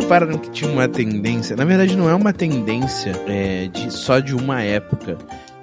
repararam que tinha uma tendência? Na verdade, não é uma tendência é, de, só de uma época.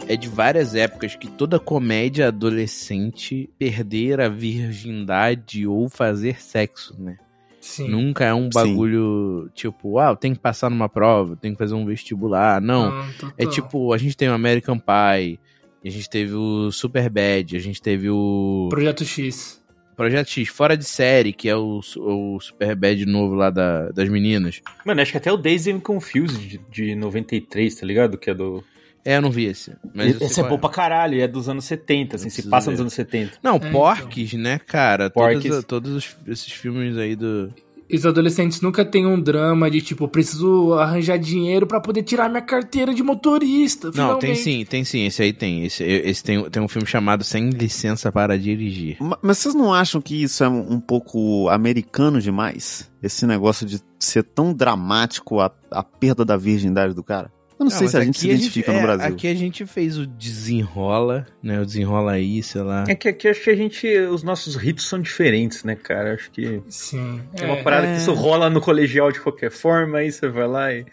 É de várias épocas que toda comédia adolescente perder a virgindade ou fazer sexo, né? Sim. Nunca é um bagulho tipo, ah, tem que passar numa prova, tem que fazer um vestibular. Não. Ah. É tipo, a gente tem o American Pie, a gente teve o Super Bad, a gente teve o Projeto X. Projeto X, fora de série, que é o, o Super Bad novo lá da- das meninas. Mano, acho que até o Days and Confused de, de 93, tá ligado? Que é do. É, eu não vi esse. Mas Esse é bom pra caralho, é dos anos 70, assim, se passa ver. nos anos 70. Não, É, Porques, né, cara? Todos, Porques. todos os- esses filmes aí do. E os adolescentes nunca têm um drama de tipo, preciso arranjar dinheiro pra poder tirar minha carteira de motorista. Não, tem finalmente. sim, tem sim. Esse aí tem. Esse, esse tem, tem um filme chamado Sem Licença para Dirigir. Ma- Mas vocês não acham que isso é um um pouco americano demais? Esse negócio de ser tão dramático a, a perda da virgindade do cara? Eu não, sei mas se a gente se identifica é, no Brasil. Aqui a gente fez o desenrola, né? O desenrola aí, sei lá. É que aqui acho que a gente. Os nossos ritos são diferentes, né, cara? Acho que. Sim. É uma parada que isso rola no colegial de qualquer forma, aí você vai lá e.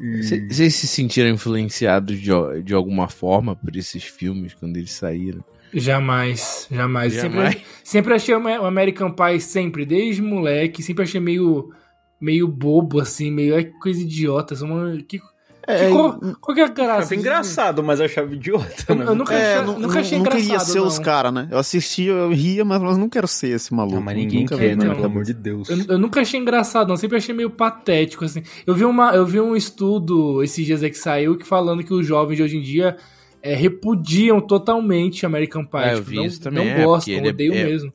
e- Cê- Vocês se sentiram influenciados de, de alguma forma por esses filmes quando eles saíram? Jamais, jamais. Jamais? Sempre, sempre achei o American Pie, sempre, desde moleque, sempre achei meio, meio bobo, assim, meio é coisa idiota. uma- que, É, que qual, qual que é a graça? Achava engraçado, mas eu achava idiota. Eu, né? eu nunca, É, achei, não, nunca não- achei não engraçado. queria ser os não. caras, né? Eu assistia, eu ria, mas eu não quero ser esse maluco. Não, mas ninguém Nunca quer, né? não. Pelo amor de Deus. Eu, eu nunca achei engraçado, não. Sempre achei meio patético, assim. Eu vi, uma, eu vi um estudo esses dias aí que saiu que falando que os jovens de hoje em dia é, repudiam totalmente American Pie. Eu tipo, vi não, isso também, não é, gostam, é- odeiam é- mesmo.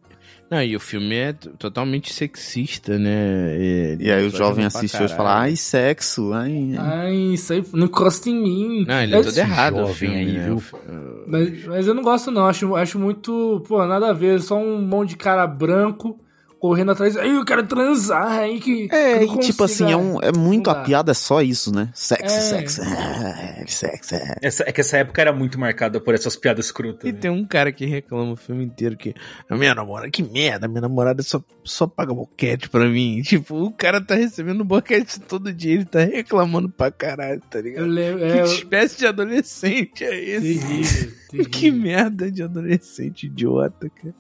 Não, e o filme é totalmente sexista, né? E, E aí o jovem assiste hoje e fala, ai, sexo, ai... Ai, isso aí não encosta em mim. Não, ele é Mas- todo errado o jovem filme, aí, né? viu? O- Mas, mas eu não gosto, não. Acho, acho muito. Pô, nada a ver. Só um monte de cara branco correndo atrás. Ai, eu quero transar. Aí que. É, que e eu tipo assim, é, um, é muito a piada é só isso, né? Sexo, É. sexo, é, sexo, é. Essa- é que essa época era muito marcada por essas piadas escrutas. E né? tem um cara que reclama o filme inteiro que a minha namorada, que merda, minha namorada só, só paga boquete pra mim. Tipo, o cara tá recebendo boquete todo dia, ele tá reclamando pra caralho, tá Eu ligado? lembro. Que É, eu- espécie de adolescente é esse? terrível, Que merda de adolescente idiota, cara.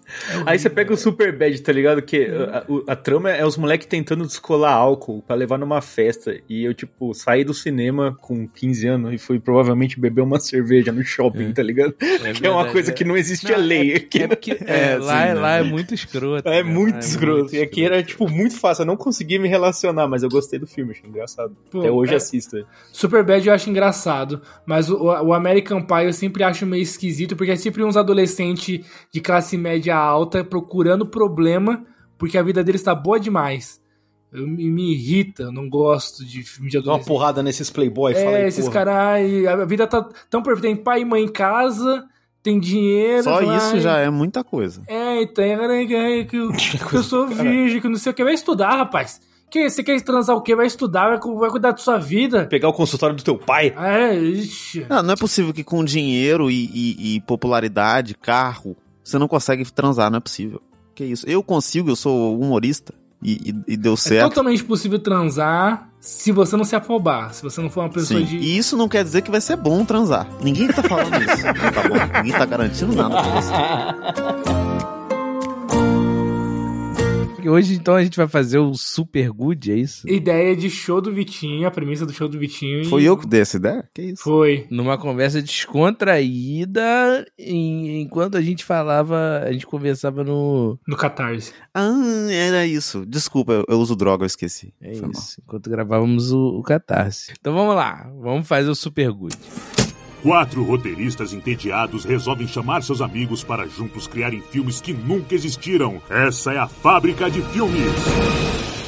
Aí você pega o Super Bad, tá ligado? Que a, a trama é os moleques tentando descolar álcool pra levar numa festa. E eu, tipo, saí do cinema com 15 anos e fui provavelmente beber uma cerveja no shopping, É. tá ligado? que é uma coisa é. que não existia Não, lei. Aqui É porque é, É, lá, sim, lá né? é muito escroto. É né? muito escroto. E aqui era, tipo, muito fácil. Eu não conseguia me relacionar, mas eu gostei do filme, achei engraçado. Pô, Até hoje é- assisto. Superbad eu acho engraçado, mas o, o American Pie eu sempre acho meio esquisito, porque é sempre uns adolescentes de classe média alta procurando problema, porque a vida deles tá boa demais. Eu, me, me irrita, eu não gosto de filme de Dá uma adolescente. porrada nesses playboy, fala É, aí, esses porra. caras, a vida tá tão perfeita. Tem pai e mãe em casa, tem dinheiro. Só fala, isso ai, já é muita coisa. É, então, que, que, eu- que eu sou virgem, que não sei o que. Vai estudar, rapaz. Que, você quer transar o quê? Vai estudar, vai, vai cuidar da sua vida. Pegar o consultório do teu pai. É, ixi. Não, não é possível que com dinheiro e, e- e popularidade, carro, você não consegue transar, não é possível. Que isso? Eu consigo, eu sou humorista e, e- e deu É certo. totalmente possível transar se você não se afobar. Se você não for uma pessoa Sim. de. E isso não quer dizer que vai ser bom transar. Ninguém tá falando isso. tá bom? Ninguém tá garantindo nada pra você. Hoje, então, a gente vai fazer o Super Good, é isso? Ideia de show do Vitinho, a premissa do show do Vitinho. e- Foi eu que dei essa ideia? Que isso? Foi. Numa conversa descontraída, em- enquanto a gente falava, a gente conversava no. No Catarse. Ah, era isso. Desculpa, eu, eu uso droga, eu esqueci. É Foi mal. isso, enquanto gravávamos o, o Catarse. Então vamos lá, vamos fazer o Super Good. Quatro roteiristas entediados resolvem chamar seus amigos para juntos criarem filmes que nunca existiram. Essa é a fábrica de filmes.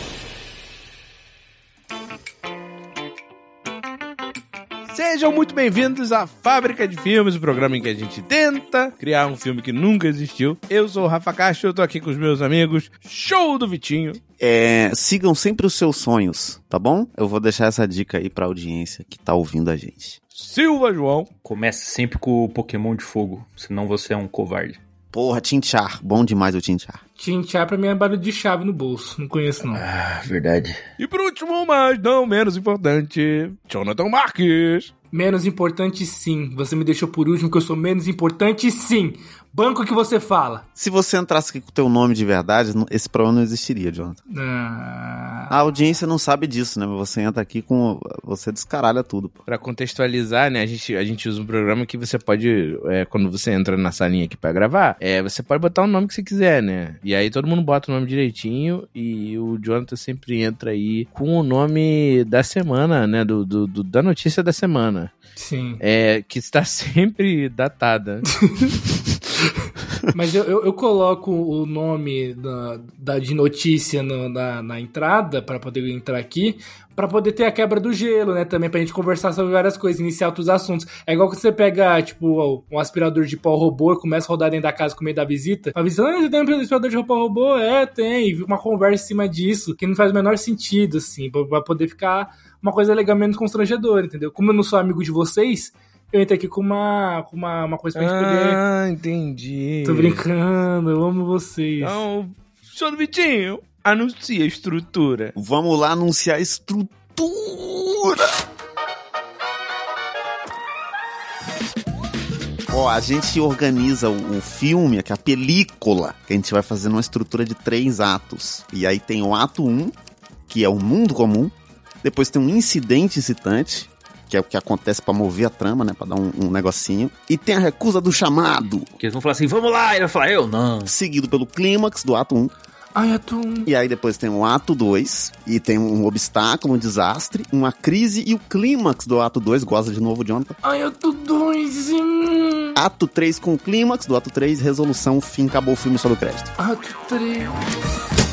Sejam muito bem-vindos à Fábrica de Filmes, o programa em que a gente tenta criar um filme que nunca existiu. Eu sou o Rafa Castro, eu tô aqui com os meus amigos. Show do Vitinho. É, sigam sempre os seus sonhos, tá bom? Eu vou deixar essa dica aí pra audiência que tá ouvindo a gente. Silva João. Comece sempre com o Pokémon de fogo, senão você é um covarde. Porra, Tinchar. Bom demais o Tinchar. Chinchar pra mim é barulho de chave no bolso. Não conheço, não. Ah, verdade. E por último, mas não menos importante, Jonathan Marques. Menos importante, sim. Você me deixou por último, que eu sou menos importante, sim. Banco que você fala. Se você entrasse aqui com o teu nome de verdade, esse problema não existiria, Jonathan. Ah, A audiência não sabe disso, né? Você entra aqui com. Você descaralha tudo, pô. Pra contextualizar, né, a gente, a gente usa um programa que você pode, é, quando você entra na salinha aqui pra gravar, é, você pode botar o nome que você quiser, né? E aí todo mundo bota o nome direitinho e o Jonathan sempre entra aí com o nome da semana, né, do, do- do- da notícia da semana, sim. é, que está sempre datada. Mas eu, eu, eu coloco o nome da, da- de notícia no- na, na entrada para poder entrar aqui, para poder ter a quebra do gelo, né? Também pra gente conversar sobre várias coisas, iniciar outros assuntos. É igual que você pega, tipo, um aspirador de pó robô e começa a rodar dentro da casa com meio da visita. A visita, ah, você tem um aspirador de pó robô? É, tem. E uma conversa em cima disso, que não faz o menor sentido, assim, pra, pra poder ficar uma coisa legal menos constrangedora, entendeu? Como eu não sou amigo de vocês, eu entrei aqui com uma, com uma, uma coisa pra gente poder. ah, entendi. Tô brincando, eu amo vocês. Então, do Vitinho, anuncia a estrutura. Vamos lá anunciar a estrutura! Ó, a gente organiza o, o filme, que é a película, que a gente vai fazer numa estrutura de três atos. E aí tem o ato 1, que é o mundo comum. Depois tem um incidente excitante, que é o que acontece pra mover a trama, né? Pra dar um, um negocinho. E tem a recusa do chamado, Que eles vão falar assim, vamos lá. E ele vai falar, eu não. seguido pelo clímax do ato 1. Ai, tô... um- E aí depois tem o ato 2, e tem um obstáculo, um desastre, uma crise, e o clímax do ato 2, gosta de novo, Jonathan. Ai, dois. hum. Ato 3 com o clímax do ato 3, resolução, fim, acabou o filme sobre o crédito. Tô três.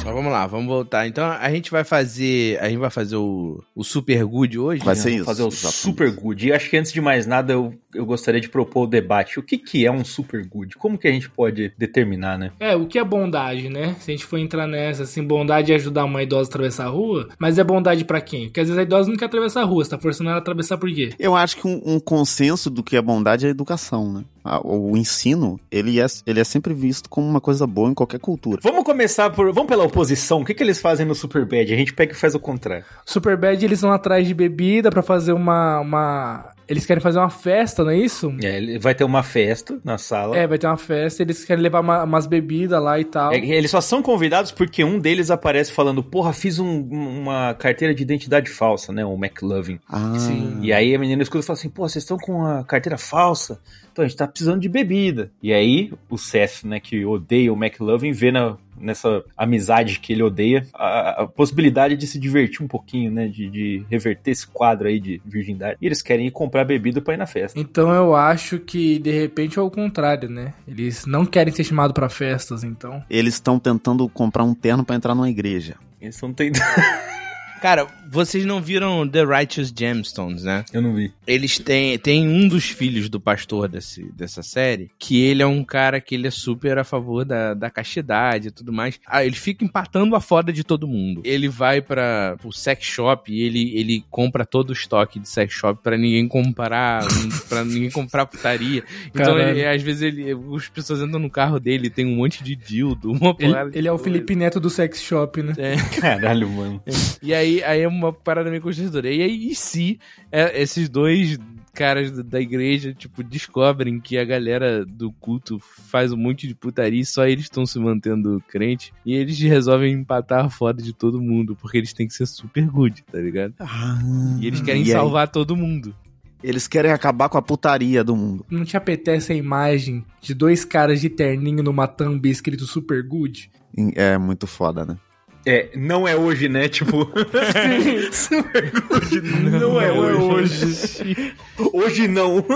Mas vamos lá, vamos voltar. Então a gente vai fazer. A gente vai fazer o, o Super Good hoje. Vai né? ser isso. fazer o exatamente. super good. E acho que antes de mais nada, eu, eu gostaria de propor o debate. O que, que é um super good? Como que a gente pode determinar, né? É, o que é bondade, né? Se a gente for entrar nessa, assim, bondade é ajudar uma idosa a atravessar a rua, mas é bondade pra quem? Porque às vezes a idosa não quer atravessar a rua, você tá forçando ela a atravessar por quê? Eu acho que um, um consenso do que é bondade é a educação, né? A- O ensino, ele é, ele é sempre visto como uma coisa boa em qualquer cultura. Vamos começar por. Vamos pela oposição. O que, que eles fazem no Superbad? A gente pega e faz o contrário. Superbad, eles vão atrás de bebida pra fazer uma, uma... Eles querem fazer uma festa, não é isso? É, vai ter uma festa na sala. É, vai ter uma festa, eles querem levar uma- umas bebidas lá e tal. É, eles só são convidados porque um deles aparece falando, porra, fiz um- uma carteira de identidade falsa, né? O McLovin. Ah, Sim. E aí a menina escuta e fala assim, pô, vocês estão com a carteira falsa? Então a gente tá precisando de bebida. E aí o Seth, né, que odeia o McLovin, vê na, nessa amizade que ele odeia a, a possibilidade de se divertir um pouquinho, né? De, de reverter esse quadro aí de virgindade. E eles querem ir comprar bebida pra ir na festa. Então eu acho que de repente é o contrário, né? Eles não querem ser chamados pra festas, então. Eles estão tentando comprar um terno pra entrar numa igreja. Eles estão tentando. Cara, vocês não viram The Righteous Gemstones, né? Eu não vi. Eles têm. Tem um dos filhos do pastor desse, dessa série, que ele é um cara que ele é super a favor da, da castidade e tudo mais. Ah, ele fica empatando a foda de todo mundo. Ele vai para o sex shop e ele, ele compra todo o estoque de sex shop pra ninguém comprar. para ninguém comprar putaria. Então, ele- às vezes, ele, as pessoas entram no carro dele tem um monte de dildo, uma Ele, ele é o. Felipe Neto do sex shop, né? É. Caralho, mano. E aí, aí é uma parada meio constrangedora. E aí, e se é, esses dois caras da- igreja, tipo, descobrem que a galera do culto faz um monte de putaria e só eles estão se mantendo crente e eles resolvem empatar a foda de todo mundo, porque eles têm que ser super good, tá ligado? E eles querem E aí? salvar todo mundo. Eles querem acabar com a putaria do mundo. Não te apetece a imagem de dois caras de terninho numa thumb escrito super good? É muito foda, né? É, não é hoje, né? Tipo. Super good, não, é hoje. Hoje não.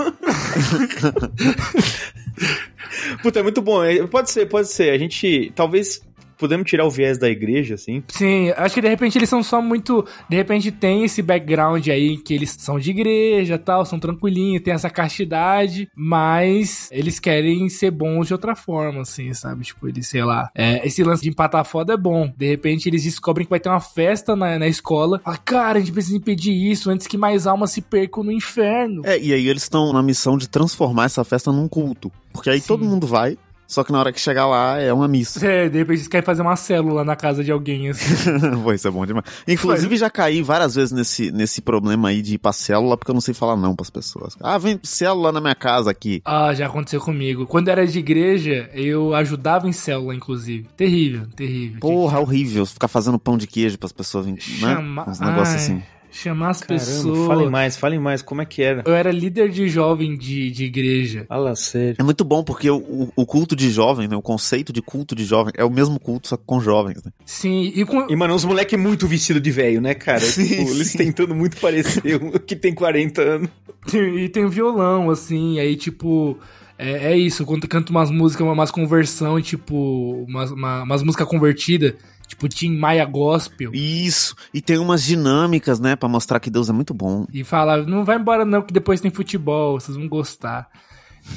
Puta, é muito bom. É, Pode ser, pode ser. A gente. Talvez. Podemos tirar o viés da igreja, assim. Sim, acho que de repente eles são só muito. De repente tem esse background aí que eles são de igreja tal, são tranquilinhos, tem essa castidade, mas eles querem ser bons de outra forma, assim, sabe? Tipo, eles, sei lá. é, esse lance de empatar foda é bom. De repente eles descobrem que vai ter uma festa na, na escola. Fala, cara, a gente precisa impedir isso antes que mais almas se percam no inferno. É, e aí eles estão na missão de transformar essa festa num culto. Porque aí Sim. todo mundo vai, Só que na hora que chegar lá é uma missa. É, de repente você quer fazer uma célula na casa de alguém, assim. Pô, isso é bom demais. Inclusive, já caí várias vezes nesse, nesse problema aí de ir pra célula, porque eu não sei falar não pras pessoas. Ah, vem célula na minha casa aqui. Ah, já aconteceu comigo. Quando era de igreja, eu ajudava em célula, inclusive. Terrível, terrível. Porra, horrível ficar fazendo pão de queijo pras pessoas, né? Chama- Uns negócios assim. Chamar as Caramba, pessoas. falem mais, falem mais, como é que era? Eu era líder de jovem de, de igreja. Fala sério. É muito bom porque o, o- o culto de jovem, né? O conceito de culto de jovem é o mesmo culto, só que com jovens, né? Sim, e com. E, mano, uns moleque muito vestido de velho, né, cara? Sim, Tipo, eles sim. tentando muito parecer um que tem 40 anos. E tem um violão, assim, aí tipo. É, é isso, quando canta umas músicas, umas conversão, tipo, umas, uma- umas músicas convertidas, tipo Tim Maia Gospel. Isso. E tem umas dinâmicas, né? Pra mostrar que Deus é muito bom. E fala, não vai embora não, que depois tem futebol, vocês vão gostar.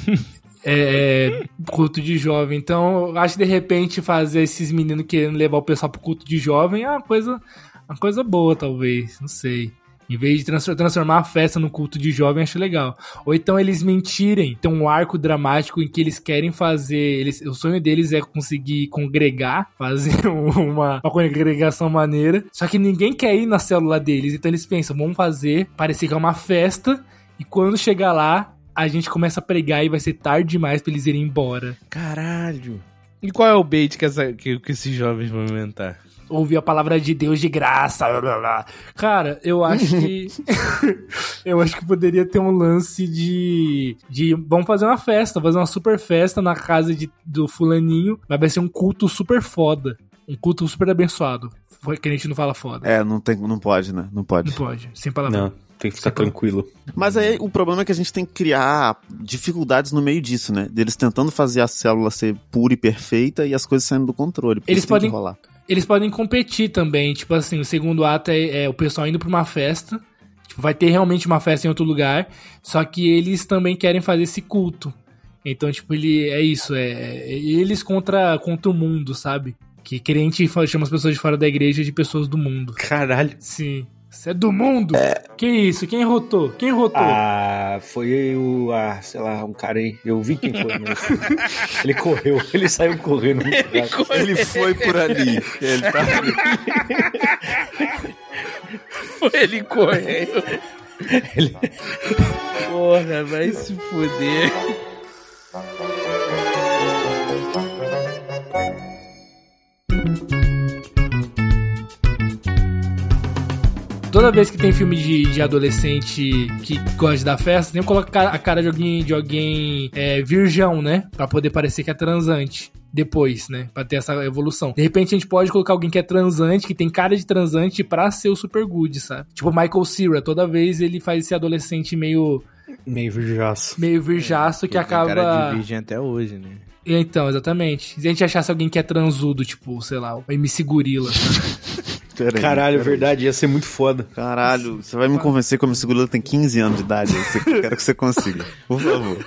é, culto de jovem. Então, eu acho que de repente fazer esses meninos querendo levar o pessoal pro culto de jovem é uma coisa, uma coisa boa, talvez. Não sei. Em vez de trans- transformar a festa no culto de jovem, acho legal. Ou então eles mentirem, tem um arco dramático em que eles querem fazer. Eles, o sonho deles é conseguir congregar, fazer uma, uma congregação maneira. Só que ninguém quer ir na célula deles. Então eles pensam, vamos fazer, parecer que é uma festa. E quando chegar lá, a gente começa a pregar e vai ser tarde demais pra eles irem embora. Caralho. E qual é o bait que, essa- que- que esses jovens vão inventar? Ouvir a palavra de Deus de graça. Blá, blá, blá. Cara, eu acho que. eu acho que poderia ter um lance de. de vamos fazer uma festa, fazer uma super festa na casa de, do fulaninho, mas vai ser um culto super foda. Um culto super abençoado. Foi Que a gente não fala foda. É, não, tem, não pode, né? Não pode. Não pode, sem palavrão. Não, tem que ficar tranquilo. Mas aí o problema é que a gente tem que criar dificuldades no meio disso, né? Deles tentando fazer a célula ser pura e perfeita e as coisas saindo do controle. porque Eles podem- rolar. Eles podem competir também, tipo assim, o segundo ato é, é o pessoal indo pra uma festa. Tipo, vai ter realmente uma festa em outro lugar, só que eles também querem fazer esse culto. Então, tipo, ele é isso, é, é eles contra, contra o mundo, sabe? Que crente chama as pessoas de fora da igreja de pessoas do mundo. Caralho. Sim. Você é do mundo? Que isso? Quem rotou? Quem rotou? Ah, foi o. Ah, sei lá, um cara aí. Eu vi quem foi ele correu, ele saiu correndo. muito rápido. Ele foi por ali. Ele tá... Ele correu. Ele- Porra, vai se fuder. Toda vez que tem filme de, de adolescente que gosta de dar festa, sempre coloca a cara de alguém, de alguém é, virgão, né? Pra poder parecer que é transante. Depois, né? Pra ter essa evolução. De repente a gente pode colocar alguém que é transante, que tem cara de transante pra ser o super good, sabe? Tipo o Michael Cera, toda vez ele faz esse adolescente meio, Meio virjaço. meio virjaço que Ele tem cara de acaba. virgem até hoje, né? Então, exatamente. Se a gente achasse alguém que é transudo, tipo, sei lá, o MC Gorila. Caralho, é verdade, ia ser muito foda. Caralho, você vai me convencer que o Gorila tem 15 anos de idade. Eu quero que você consiga. Por favor.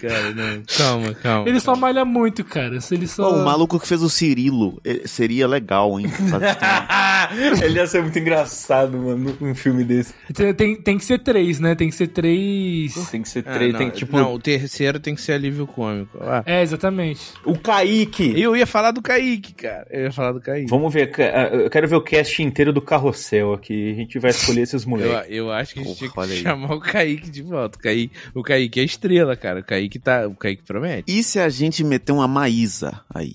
cara, não. Calma, calma. Ele só malha muito, cara. Se Ele só. O maluco que fez o Cirilo eh, seria legal, hein? Ele ia ser muito engraçado, mano, num filme desse. Tem, tem, que ser três, né? Tem que ser três. Tem que ser Ah, três, não, tem tipo. não, o terceiro tem que ser alívio cômico. Ah, É, exatamente. O Kaique. eu ia falar do Kaique, cara. Eu ia falar do Kaique. Vamos ver, ah, eu quero ver o cast inteiro do Carrossel aqui. A gente vai escolher esses Eu, moleques. eu acho que a gente tinha Olha que chamar o Kaique de volta. O Kaique, o Kaique é estrela, cara. O Kaique tá. O Kaique promete. E se a gente meter uma Maísa aí,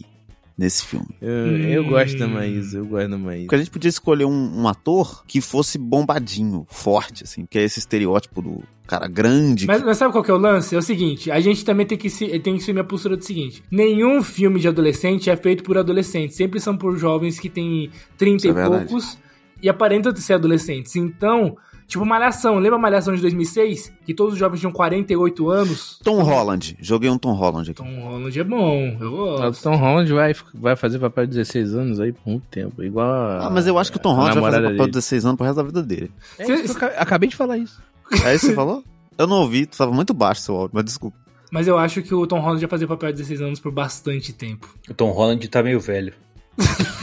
nesse filme? Eu, eu Hum. gosto da Maísa, eu gosto da Maísa. Porque a gente podia escolher um, um ator que fosse bombadinho, forte, assim, que é esse estereótipo do cara grande. Mas, mas sabe qual que é o lance? É o seguinte, a gente também tem que se, tem que ser minha postura do seguinte: nenhum filme de adolescente é feito por adolescentes, sempre são por jovens que têm 30 Isso e é poucos e aparentam ser adolescentes. Então, tipo Malhação, lembra Malhação de 2006? Que todos os jovens tinham 48 anos? Tom Holland. Joguei um Tom Holland aqui. Tom Holland é bom, eu O gosto. Tom Holland vai, vai fazer papel de 16 anos aí por muito tempo. Igual a, Ah, mas eu acho que o Tom Holland vai fazer papel de dele. 16 anos pro resto da vida dele. É isso eu aca- acabei de falar isso. É isso que você falou? Eu não ouvi, tava muito baixo seu áudio, mas desculpa. Mas eu acho que o Tom Holland já fazia papel de 16 anos por bastante tempo. O Tom Holland tá meio velho.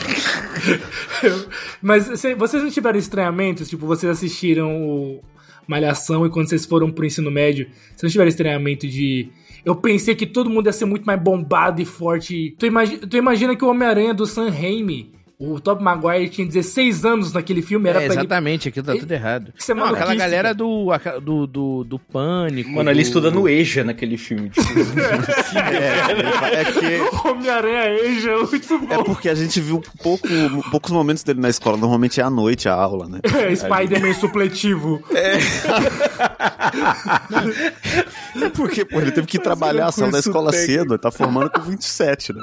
Mas cê- vocês não tiveram estranhamentos? Tipo, vocês assistiram o Malhação e quando vocês foram pro ensino médio, vocês não tiveram estranhamento de eu pensei que todo mundo ia ser muito mais bombado e forte. Tu, imagi tu imagina que o Homem-Aranha do Sam Raimi o Top Maguire tinha 16 anos naquele filme, era é, exatamente, ele... aquilo tá tudo errado. É Não, aquela galera do, do, do, do Pânico. Mano, ele estuda no EJA naquele filme. Tipo, É, é que Homem-Aranha Age é muito bom. é porque a gente viu pouco, poucos momentos dele na escola. Normalmente é à noite a aula, né? É, Spider-Man supletivo. É porque, pô, ele teve que trabalhar, saiu da curso escola técnico. cedo, tá formando com 27, né?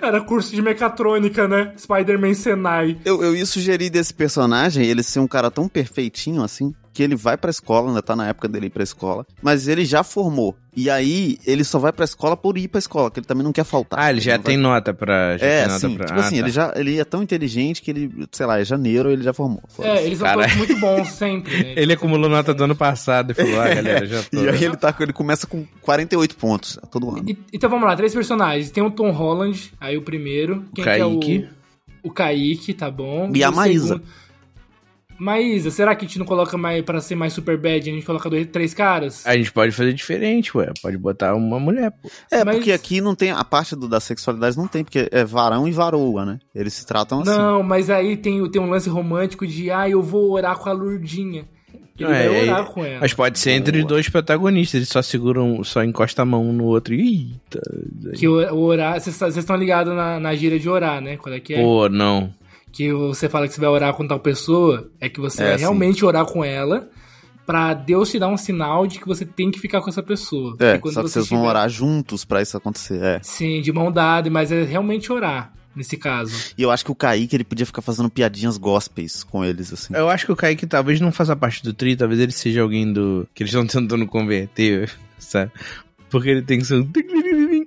Era curso de mecatrônica, né? Spider-Man Senai. Eu, eu ia sugerir desse personagem ele ser um cara tão perfeitinho assim, que ele vai pra escola, ainda tá na época dele ir pra escola, mas ele já formou. E aí ele só vai pra escola por ir pra escola, que ele também não quer faltar. Ah, ele já tem vai- nota pra. Já É, tem nota assim, pra... tipo ah, assim, tá. ele já ele é tão inteligente que ele, sei lá, em janeiro ele já formou. É, eles são todos muito bons sempre, né? Ele acumulou nota do ano passado e falou, ah, galera, já tô. E aí ele tá com- ele começa com 48 pontos todo ano. E- então vamos lá, três personagens. Tem o Tom Holland, aí o primeiro. Quem que é Kaique. o... o Kaique, tá bom. E a Maísa. segundo- Maísa, será que a gente não coloca mais pra ser mais super bad? A gente coloca dois, três caras? A gente pode fazer diferente, ué. Pode botar uma mulher, pô. É, Mas- porque aqui não tem a parte do, da sexualidade não tem, porque é varão e varoa, né? Eles se tratam assim. Não, mas aí tem, tem um lance romântico de, ah, eu vou orar com a Lurdinha. Ele É, vai é, orar com ela. Mas pode ser entre os dois protagonistas. Eles só seguram, só encosta a mão um no outro e. Eita. Que o, o orar, vocês estão ligados na, na gíria de orar, né? Qual é que é? Pô, não. Que você fala que você vai orar com tal pessoa, é que você É, vai sim. realmente orar com ela, pra Deus te dar um sinal de que você tem que ficar com essa pessoa. É, E quando só que você vocês vão orar juntos pra isso acontecer, é. Sim, de mão dada, mas é realmente orar, nesse caso. E eu acho que o Kaique, ele podia ficar fazendo piadinhas gospels com eles, assim. Eu acho que o Kaique talvez não faça parte do tri, talvez ele seja alguém do. que eles estão tentando converter, sabe? Porque ele tem que ser um.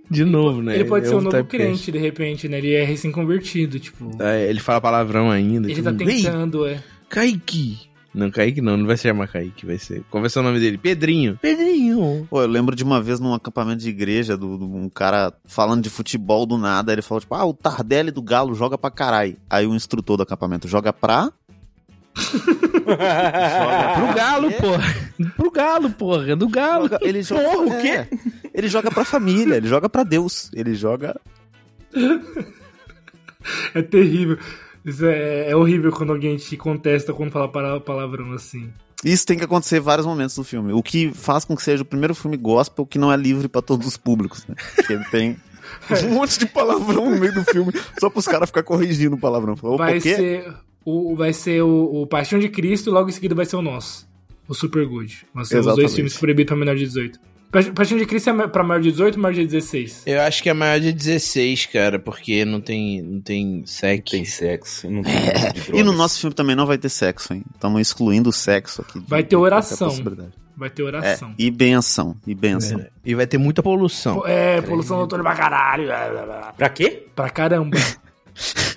De novo, né? ele pode ser é um novo typecast. crente, de repente, né? Ele é recém-convertido, tipo... É, ele fala palavrão ainda. ele tipo, tá "Ei, tentando, é... Kaique! Não, Kaique não, não vai se chamar Kaique, vai ser. Qual vai ser o nome dele? Pedrinho. Pedrinho! Pô, eu lembro de uma vez num acampamento de igreja, do, do- um cara falando de futebol do nada, ele falou, tipo, ah, o Tardelli do Galo joga pra caralho. Aí o instrutor do acampamento joga pra... joga Pro Galo, porra! Pro Galo, porra! Do Galo! Joga- ele joga, Porra, o é, quê? Ele joga pra família, ele joga pra Deus, ele joga. É terrível. Isso é, é horrível quando alguém te contesta quando fala para- palavrão assim. Isso tem que acontecer em vários momentos do filme. O que faz com que seja o primeiro filme gospel que não é livre pra todos os públicos, né? Porque tem um monte de palavrão no meio do filme, só pros caras ficar corrigindo o palavrão. Vai ser, o, vai ser o, o Paixão de Cristo e logo em seguida vai ser o nosso. O Super Good. Vão ser os dois filmes proibidos pra menor de 18. Pa- Paixão de Cristo é pra maior de 18 ou maior de 16? Eu acho que é maior de 16, cara, porque não tem, não tem sexo. tem sexo, não tem de E no nosso filme também não vai ter sexo, hein? Estamos excluindo o sexo aqui. de- Vai ter oração. Vai ter É, oração. e benção, e benção. É, E vai ter muita poluição. É, poluição noturna pra caralho. Pra quê? Pra caramba.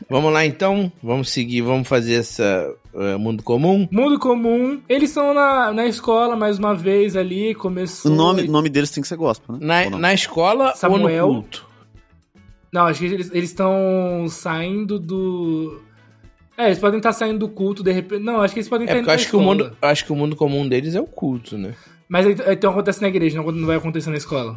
Vamos lá então? Vamos seguir, vamos fazer essa eh, mundo comum? Mundo comum. Eles estão na, na escola mais uma vez ali. O Começou. nome, o nome deles tem que ser gospel, né? Na, na escola Samuel. ou no culto? Não, acho que eles eles estão saindo do. É, eles podem estar saindo do culto de repente. Não, acho que eles podem É estar porque indo acho que, o mundo, eu acho que o mundo comum deles é o culto, né? Mas então acontece na igreja, não, não vai acontecer na escola.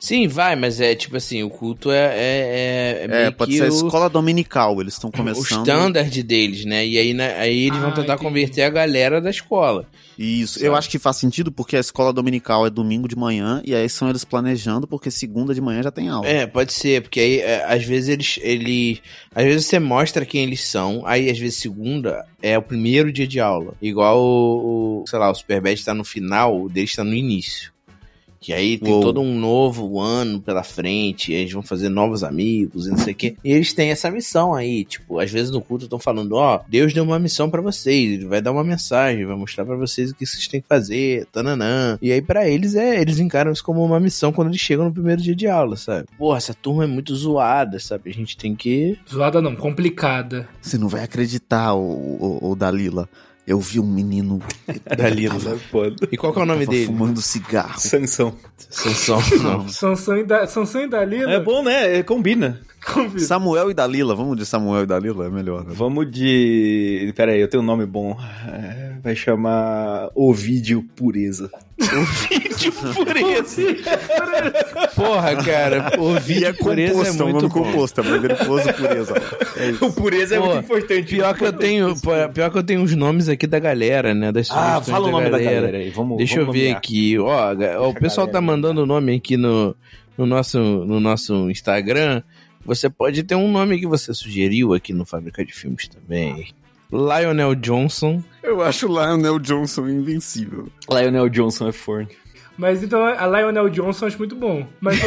Sim, vai, mas é tipo assim, o culto é. É, é, é É, pode que ser a o, escola dominical, eles estão o começando. standard deles, né? E aí, né, aí eles vão Ah, tentar entendi. converter a galera da escola. Isso, Sabe? eu acho que faz sentido porque a escola dominical é domingo de manhã e aí são eles planejando porque segunda de manhã já tem aula. É, pode ser, porque aí é, às vezes eles, ele, às vezes você mostra quem eles são, aí às vezes segunda é o primeiro dia de aula, igual o, o, sei lá, o Superbad tá no final, o deles tá no início. Que aí tem Uou. todo um novo ano pela frente, e eles vão fazer novos amigos e não sei o quê. E eles têm essa missão aí, tipo, às vezes no culto estão falando, ó, Deus deu uma missão pra vocês, ele vai dar uma mensagem, vai mostrar pra vocês o que vocês têm que fazer, tananã. E aí pra eles é, eles encaram isso como uma missão quando eles chegam no primeiro dia de aula, sabe? Porra, essa turma é muito zoada, sabe? A gente tem que Zoada não, complicada. Você não vai acreditar, o, o, o Dalila. Eu vi um menino Dalila. Foda. E qual que é o nome tava dele? fumando cigarro. Sansão. Sansão. Não. Sansão e, da, Sansão e Dalila. É bom, né? É, Combina. Convido. Samuel e Dalila, vamos de Samuel e Dalila, é melhor. né? Vamos de. Pera aí, eu tenho um nome bom. É, Vai chamar Ovídio Pureza. Ovidio Pureza. Porra, cara. Ovidio é Pureza é composto, é um muito nome bom. composto. A mãe dele pôs o pureza. É. O pureza é Pô, muito importante. Pior que eu tenho, pior que eu tenho os nomes aqui da galera, né? Das Ah, fala o nome da galera aí. Vamos, Deixa vamos eu ver nomear. aqui. Ó, ó, o pessoal tá galera. mandando o nome aqui no, no, nosso, no nosso Instagram. Você pode ter um nome que você sugeriu aqui no Fábrica de Filmes também. Lionel Johnson. Eu acho o Lionel Johnson invencível. Lionel Johnson é forte. Mas então a Lionel Johnson eu acho muito bom. Mas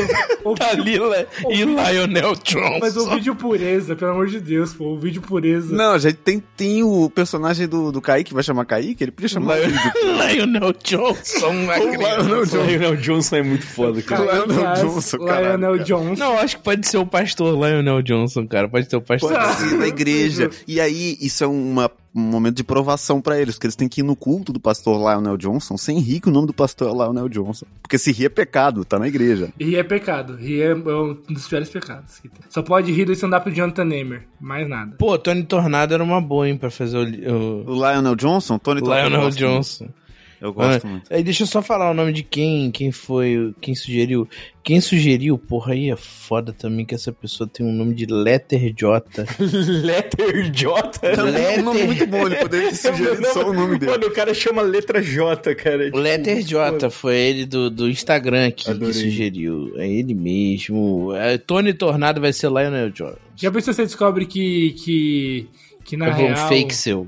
o, o, Dalila e Lionel Johnson. mas o vídeo pureza, pelo amor de Deus, pô. O vídeo pureza. Não, já tem, tem o personagem do, do Kaique, vai chamar Kaique? Ele podia chamar Lionel Johnson, O criança. Lionel Johnson. Lionel Johnson é muito foda, cara. Cara, Lionel aliás, Johnson, caralho, Lionel cara. Johnson. Não, acho que pode ser o pastor Lionel Johnson, cara. Pode ser o pastor. Pode ser na igreja. E aí, isso é uma, um momento de provação pra eles, porque eles têm que ir no culto do pastor Lionel Johnson sem rir que o nome do pastor é Lionel Johnson. Porque se rir é pecado, tá na igreja. Rir é pecado. Rir é um dos piores pecados. que tem. Só pode rir do stand-up do Jonathan Nemer. Mais nada. Pô, Tony Tornado era uma boa, hein, pra fazer o, o O Lionel Johnson, Tony eu Lionel Johnson. Eu gosto Ah, muito. Aí deixa eu só falar o nome de quem, quem foi, quem sugeriu. Quem sugeriu, porra, aí é foda também que essa pessoa tem um nome de Letter J. Letter J. É um nome muito bom, ele poderia ter sugerido só o nome dele. Mano, o cara chama letra J, cara. Tipo, Letter J, foi ele do, do Instagram aqui que Adorei. sugeriu. É ele mesmo. É, Tony Tornado vai ser Lionel J. Já pensou se você descobre que. que. que na É um real. fake seu.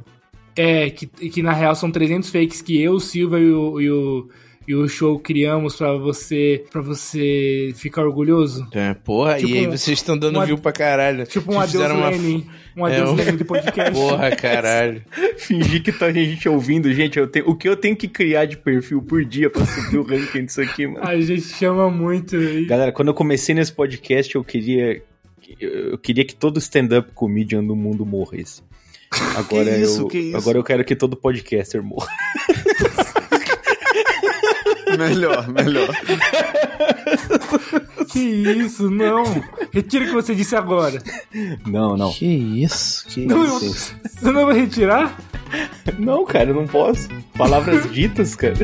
É, que, que na real são 300 fakes que eu, o Silva e o, e o, e o show criamos pra você para você ficar orgulhoso? É, porra, Tipo e aí vocês estão dando uma- view pra caralho. Tipo um adeus uma- Lenny. Um É, adeus um- Lenny do podcast. Porra, caralho. Fingir que tá a gente ouvindo, gente. Eu tenho, o que eu tenho que criar de perfil por dia pra subir o ranking disso aqui, mano? A gente chama muito. e- Galera, quando eu comecei nesse podcast, eu queria. Eu queria que todo stand-up comedian do mundo morresse. Agora, Que isso, eu, que isso? agora eu quero que todo podcaster morra. Melhor, melhor. Que isso, não. Retira o que você disse agora. Não, não. Que isso, que Não, isso. eu- Você não vai retirar? Não, cara, eu não posso. Palavras ditas, cara.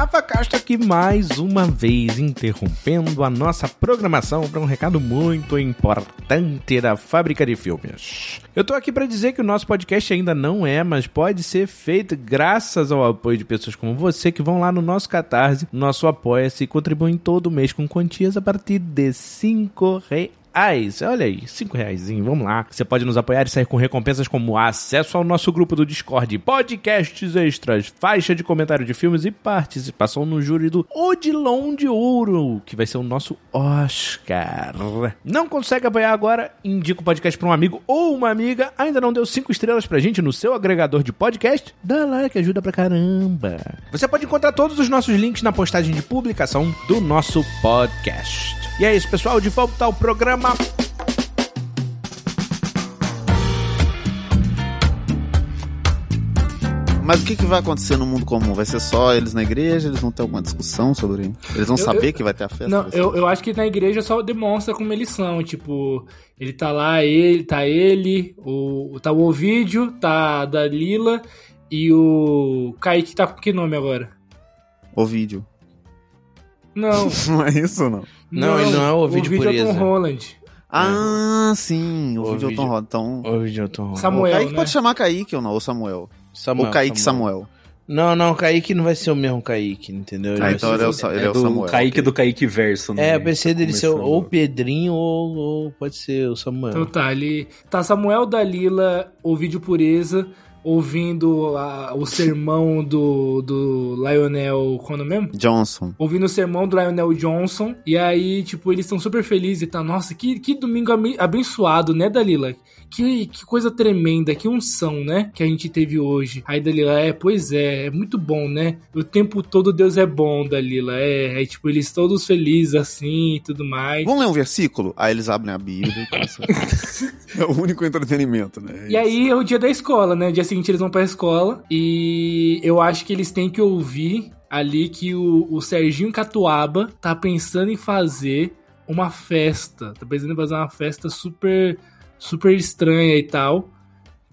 Rafa Castro aqui mais uma vez interrompendo a nossa programação para um recado muito importante da Fábrica de Filmes. Eu tô aqui para dizer que o nosso podcast ainda não é, mas pode ser feito graças ao apoio de pessoas como você que vão lá no nosso Catarse, no nosso Apoia-se e contribuem todo mês com quantias a partir de 5 reais. Olha aí, 5 reais, vamos lá. Você pode nos apoiar e sair com recompensas como acesso ao nosso grupo do Discord, podcasts extras, faixa de comentário de filmes e participação no júri do Odilon de Ouro, que vai ser o nosso Oscar. Não consegue apoiar agora? Indica o podcast para um amigo ou uma amiga. Ainda não deu 5 estrelas pra gente no seu agregador de podcast? Dá lá que ajuda pra caramba. Você pode encontrar todos os nossos links na postagem de publicação do nosso podcast. E é isso, pessoal. De volta ao programa. Mas o que, que vai acontecer no mundo comum? Vai ser só eles na igreja? Eles vão ter alguma discussão sobre. Eles vão Eu- saber eu- que vai ter a festa? Não, eu, eu acho que na igreja só demonstra como eles são. Tipo, ele tá lá, ele, tá ele, o, tá o Ovídio, tá a Dalila e o Kaique tá com que nome agora? O vídeo. Não. Não é isso, não? Não, ele não é o Ovídio O Ovídio é Pureza. Tom Holland. Ah, sim. O, O vídeo é o Tom vídeo. Rod. Então. Ô, Jonathan. O Samuel, Kaique né? pode chamar Kaique ou não? Ou Samuel. Samuel, ou Kaique Samuel. Não, não, o Kaique não vai ser o mesmo Kaique, entendeu? Ah, então ele é o, Sa- ele é o do Samuel. Kaique do Kaique Verso. né? É, eu pensei dele ser ou o Pedrinho ou, ou pode ser o Samuel. Então tá, ali tá Samuel Dalila, Ovídio Pureza, ouvindo a- o sermão do, do Lionel. Quando mesmo? Johnson. ouvindo o sermão do Lionel Johnson. E aí, tipo, eles estão super felizes e tá. Nossa, que, que domingo abe- abençoado, né, Dalila? Que, que coisa tremenda, que unção, né? Que a gente teve hoje. Aí, Dalila, é, pois é, é muito bom, né? O tempo todo Deus é bom, Dalila. É, aí, tipo, eles todos felizes assim e tudo mais. Vamos ler um versículo? Aí eles abrem a Bíblia e começam. é o único entretenimento, né? E aí é o dia da escola, né? Dia seguinte eles vão pra escola e eu acho que eles têm que ouvir ali que o, o Serginho Catuaba tá pensando em fazer uma festa. Tá pensando em fazer uma festa super, super estranha e tal.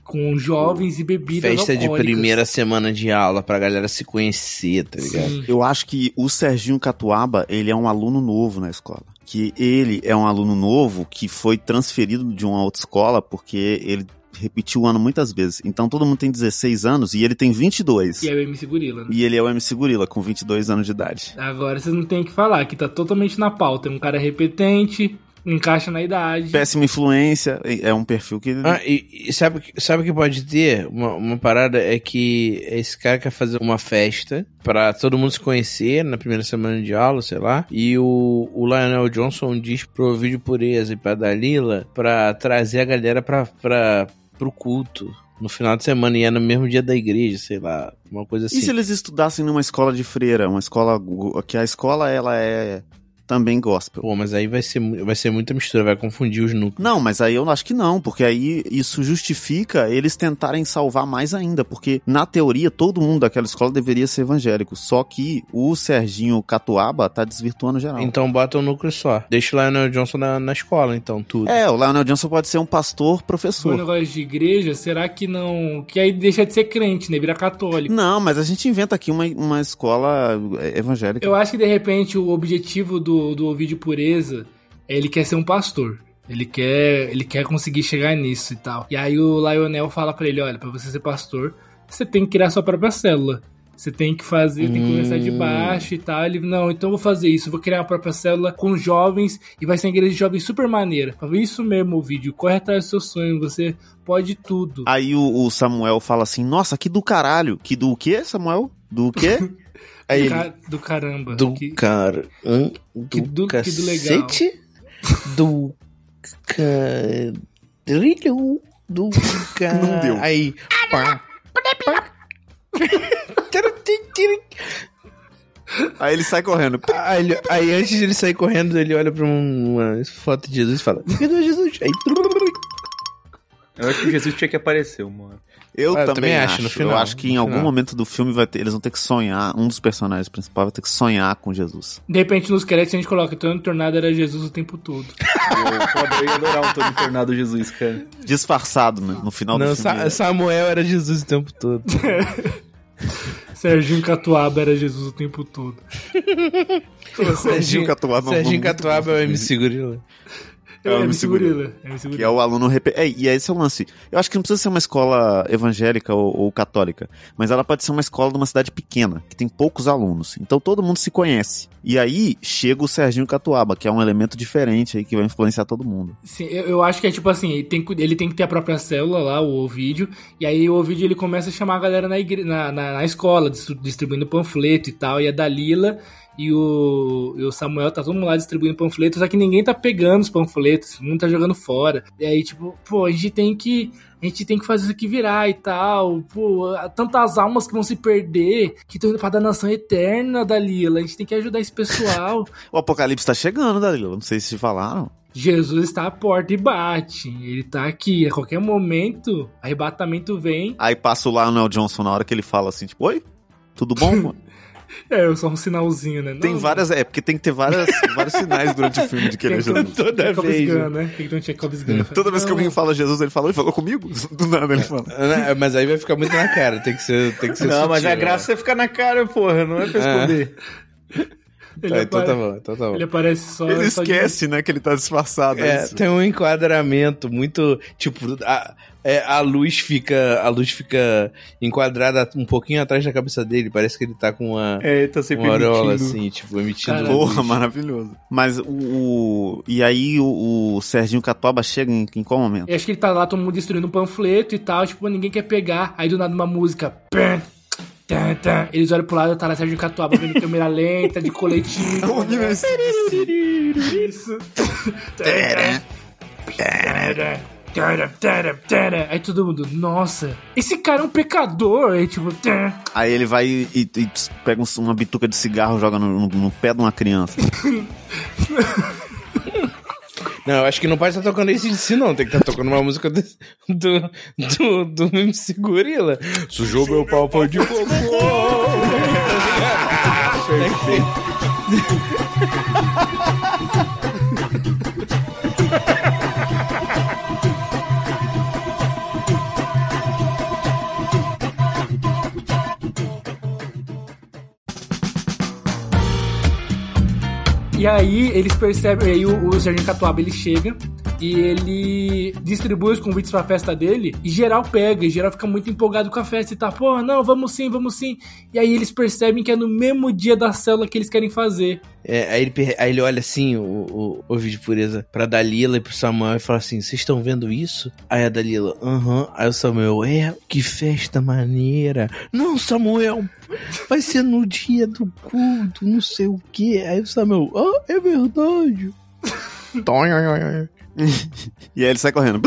Com jovens e bebidas Festa de primeira semana de aula pra galera se conhecer, tá ligado? Sim. Eu acho que o Serginho Catuaba, ele é um aluno novo na escola. Que ele é um aluno novo que foi transferido de uma outra escola porque ele repetiu o ano muitas vezes. Então todo mundo tem 16 anos e ele tem 22. E é o MC Gorila, né? E ele é o MC Gorila, com 22 anos de idade. Agora vocês não tem o que falar, que tá totalmente na pauta. É um cara repetente, encaixa na idade. Péssima influência, é um perfil que... Ah, e, e sabe, o que- sabe o que pode ter? Uma, uma parada é que esse cara quer fazer uma festa pra todo mundo se conhecer na primeira semana de aula, sei lá. E o, o Lionel Johnson diz pro vídeo pureza e pra Dalila pra trazer a galera pra, pra, pro culto. No final de semana e é no mesmo dia da igreja, sei lá, uma coisa assim. E se eles estudassem numa escola de freira, uma escola que a escola ela é também gospel? Pô, mas aí vai ser, vai ser muita mistura, vai confundir os núcleos. Não, mas aí eu acho que não, porque aí isso justifica eles tentarem salvar mais ainda, porque na teoria todo mundo daquela escola deveria ser evangélico, só que o Serginho Catuaba tá desvirtuando geral. Então bota um núcleo só. Deixa o Lionel Johnson na, na escola, então, tudo. É, o Lionel Johnson pode ser um pastor um professor. negócio de igreja, será que não. Que aí deixa de ser crente, né? Vira católico. Não, mas a gente inventa aqui uma, uma escola é, evangélica. Eu acho que de repente o objetivo do, do vídeo pureza é ele quer ser um pastor. Ele quer, ele quer conseguir chegar nisso e tal. E aí o Lionel fala pra ele, olha, pra você ser pastor, você tem que criar sua própria célula. Você tem que fazer, tem que começar de Hum. baixo e tal. Ele, não, então eu vou fazer isso. Eu vou criar uma própria célula com jovens e vai ser uma igreja de jovens super maneira. Isso mesmo, o vídeo. Corre atrás do seu sonho. Você pode tudo. Aí o, o Samuel fala assim, nossa, que do caralho. Que do quê, Samuel? Do quê? Aí do, ele, do caramba. do Que- cara, hã? do, Que do- que do legal. cacete, do carilho, do cara... Não deu. Aí, pá, pá. Aí ele sai correndo. Aí, ele- aí antes de ele sair correndo, ele olha pra um- uma foto de Jesus e fala, me Jesus. Aí, Eu acho que Jesus tinha que aparecer, mano. Eu Ah, eu também, também acho. acho, no final, eu acho que em algum final. momento do filme vai ter, eles vão ter que sonhar. Um dos personagens principais vai ter que sonhar com Jesus. De repente nos créditos a gente coloca Tony Tornado era Jesus o tempo todo. Eu, foda, eu ia adorar um Tony Tornado Jesus, cara. Disfarçado, né? No final não, do filme. Sa- Samuel era Jesus o tempo todo. Serginho Catuaba era Jesus o tempo todo. Serginho Catuaba. é Serginho Catuaba é o MC Gorila. É, É o é MC Gorila. É Que é o aluno rep... é, e esse é o lance. Eu acho que não precisa ser uma escola evangélica ou, ou católica, mas ela pode ser uma escola de uma cidade pequena, que tem poucos alunos. Então todo mundo se conhece. E aí chega o Serginho Catuaba, que é um elemento diferente aí que vai influenciar todo mundo. Sim, eu, eu acho que é tipo assim, ele tem, que- ele tem que ter a própria célula lá, o Ovidio, e aí o Ovidio ele começa a chamar a galera na, igre... na, na, na escola, distri- distribuindo panfleto e tal, e a Dalila e o, e o Samuel tá todo mundo lá distribuindo panfletos, só que ninguém tá pegando os panfletos, mundo tá jogando fora. E aí, tipo, pô, a gente tem que. A gente tem que fazer isso aqui virar e tal. Pô, tantas almas que vão se perder, que estão indo pra danação eterna, Dalila. A gente tem que ajudar esse pessoal. O Apocalipse tá chegando, Dalila. Não sei se te falaram. Jesus está à porta e bate. Ele tá aqui. A qualquer momento, arrebatamento vem. Aí passa o Lionel Johnson na hora que ele fala assim, tipo, oi? Tudo bom? mano?" É, só um sinalzinho, né? tem Não, várias. É, porque tem que ter várias, vários sinais durante o filme de que ele é Tem que ter um Jesus. Toda Jacob's vez, Gun, né? Tem que ter um Jacob's Gun. Toda vez que alguém fala Jesus, ele fala, oi, falou comigo? Do nada ele fala. Né, Mas aí vai ficar muito na cara, tem que ser, tem que ser Não, mas sutil, a graça é ficar na cara, porra, não é pra esconder. Ele? Ah, então apare- tá bom, então tá bom. ele aparece só. Ele só de- esquece, né, que ele tá disfarçado. é É, isso. tem um enquadramento muito, tipo, a, é, a luz fica, a luz fica enquadrada um pouquinho atrás da cabeça dele, parece que ele tá com uma, É, ele tá sempre uma aureola assim, tipo, emitindo luz. Porra, maravilhoso. Mas o, o- E aí o, o Serginho Catuaba chega em, em qual momento? Eu acho que ele tá lá, todo mundo destruindo um panfleto e tal, tipo, ninguém quer pegar. Aí do nada uma música. pã, Eles olham pro lado, tá lá Sérgio Catuaba vendo câmera lenta, de coletinho. Isso. Tara, tara, tara. Aí todo mundo, nossa, esse cara é um pecador. Aí tipo. Aí ele vai e, e- e pega um- uma bituca de cigarro, joga no, no- no pé de uma criança. Não, eu acho que não pode estar tocando esse de si, não. Tem que estar tocando uma música do, do, do, do MC Gorila. Sujou meu pau foi de cocô. Perfeito. E aí eles percebem, aí o, o Catuaba ele chega e ele distribui os convites pra festa dele e geral pega, e geral fica muito empolgado com a festa e tá, pô, não, vamos sim, vamos sim. E aí eles percebem que é no mesmo dia da célula que eles querem fazer. É, aí, ele, aí ele olha assim, o, o, o vídeo de pureza, pra Dalila e pro Samuel e fala assim: Vocês estão vendo isso? Aí a Dalila, aham. Aí o Samuel, é, que festa maneira. Não, Samuel, vai ser no dia do culto, não sei o que. Aí o Samuel, ah, é verdade. E aí ele sai correndo.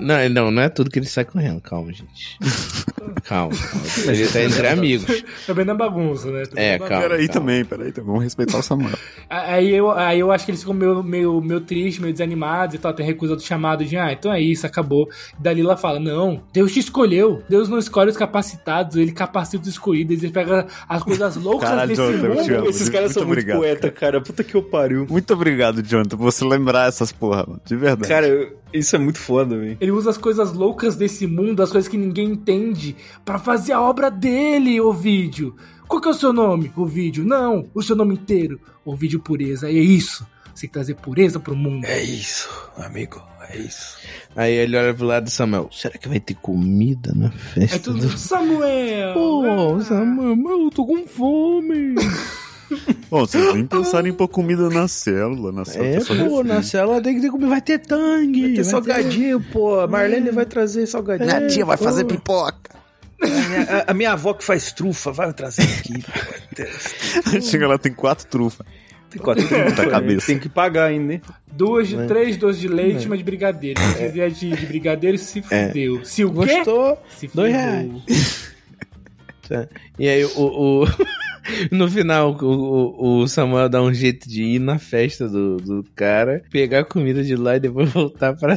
Não, não, não é tudo que ele sai correndo, calma, gente. Calma, calma. Ele tá entre amigos. Também na bagunça, né? Também É, calma. Peraí calma. também, peraí também. Vamos respeitar o Samuel. Aí eu, aí eu acho que eles ficam meio, meio, meio tristes, meio desanimados e tal, tem recusado o chamado de, ah, então é isso, acabou. Dalila fala, não, Deus te escolheu. Deus não escolhe os capacitados, ele capacita os escolhidos, ele pega as coisas loucas Caralho, desse Jonathan, eu te mundo. amo. Esses caras são Muito muito obrigado, poeta, cara. Puta que eu pariu. Muito obrigado, Jonathan, por você lembrar essas porra, mano. De verdade. Cara, eu- isso é muito foda, velho. Ele usa as coisas loucas desse mundo, as coisas que ninguém entende, pra fazer a obra dele, o vídeo. Qual que é o seu nome? O vídeo. Não, o seu nome inteiro. O vídeo pureza. E é isso. Você tem que trazer pureza pro mundo. É isso, amigo. É isso. Aí ele olha pro lado do Samuel: Será que vai ter comida na festa? É tudo do... Samuel. Pô, ah. Samuel, eu tô com fome. Bom, vocês nem pensaram em pôr comida na célula, na célula. É, só pô, refri. na célula tem que ter comida. Vai ter tangue. Vai ter vai salgadinho, pô. A Marlene vai trazer salgadinho. Minha tia vai pô. fazer pipoca. A minha, a- a minha avó que faz trufa vai trazer aqui. pô. Chega lá, tem quatro trufas. Tem quatro Puta cabeça. Tem que pagar ainda, né? Duas de Né? três doces de leite, uma de brigadeiro. Se quiser de, de brigadeiro, se fudeu. Se o quê? Gostou? Se Dois ferrou. reais. Tá. E aí, o, o- no final, o, o- Samuel dá um jeito de ir na festa do, do cara, pegar a comida de lá e depois voltar pra.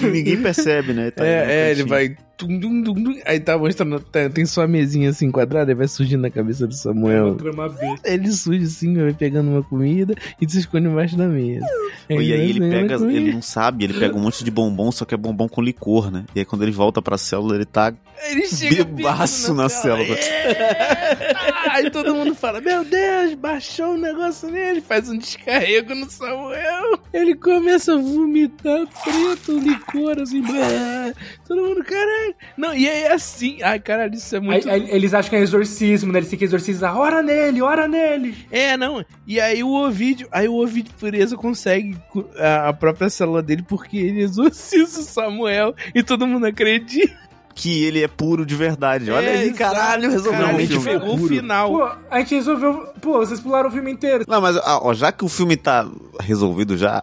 E ninguém percebe, né? Tá ali no é, é, ele vai. Tum, tum, tum, aí tá mostrando. tá- tem sua mesinha assim quadrada, aí vai surgindo na cabeça do Samuel. B. Ele surge assim, vai pegando uma comida e se esconde embaixo da mesa. E aí ele pega, a ele não sabe, ele pega um monte de bombom, só que é bombom com licor, né? E aí quando ele volta pra célula, ele tá Ele chega bebaço bêbado na célula. É! Aí todo mundo fala: Meu Deus, baixou um negócio nele. Faz um descarrego no Samuel. Ele começa a vomitar preto, licor, assim. blá. Todo mundo, caralho. Não, e é assim. Ai, caralho, isso é muito. aí eles acham que é exorcismo, né? Eles têm que exorcizar. Ora nele, ora nele. É, não. E aí o Ovidio, aí o Ovidio Pureza consegue a própria célula dele porque ele exorciza o Samuel e todo mundo acredita. Que ele é puro de verdade. Olha É, aí, exato. caralho, resolveu Caralho, o a gente filme. pegou o final. Pô, a gente resolveu. Pô, vocês pularam o filme inteiro. Não, mas ah, ó, já que o filme tá resolvido já,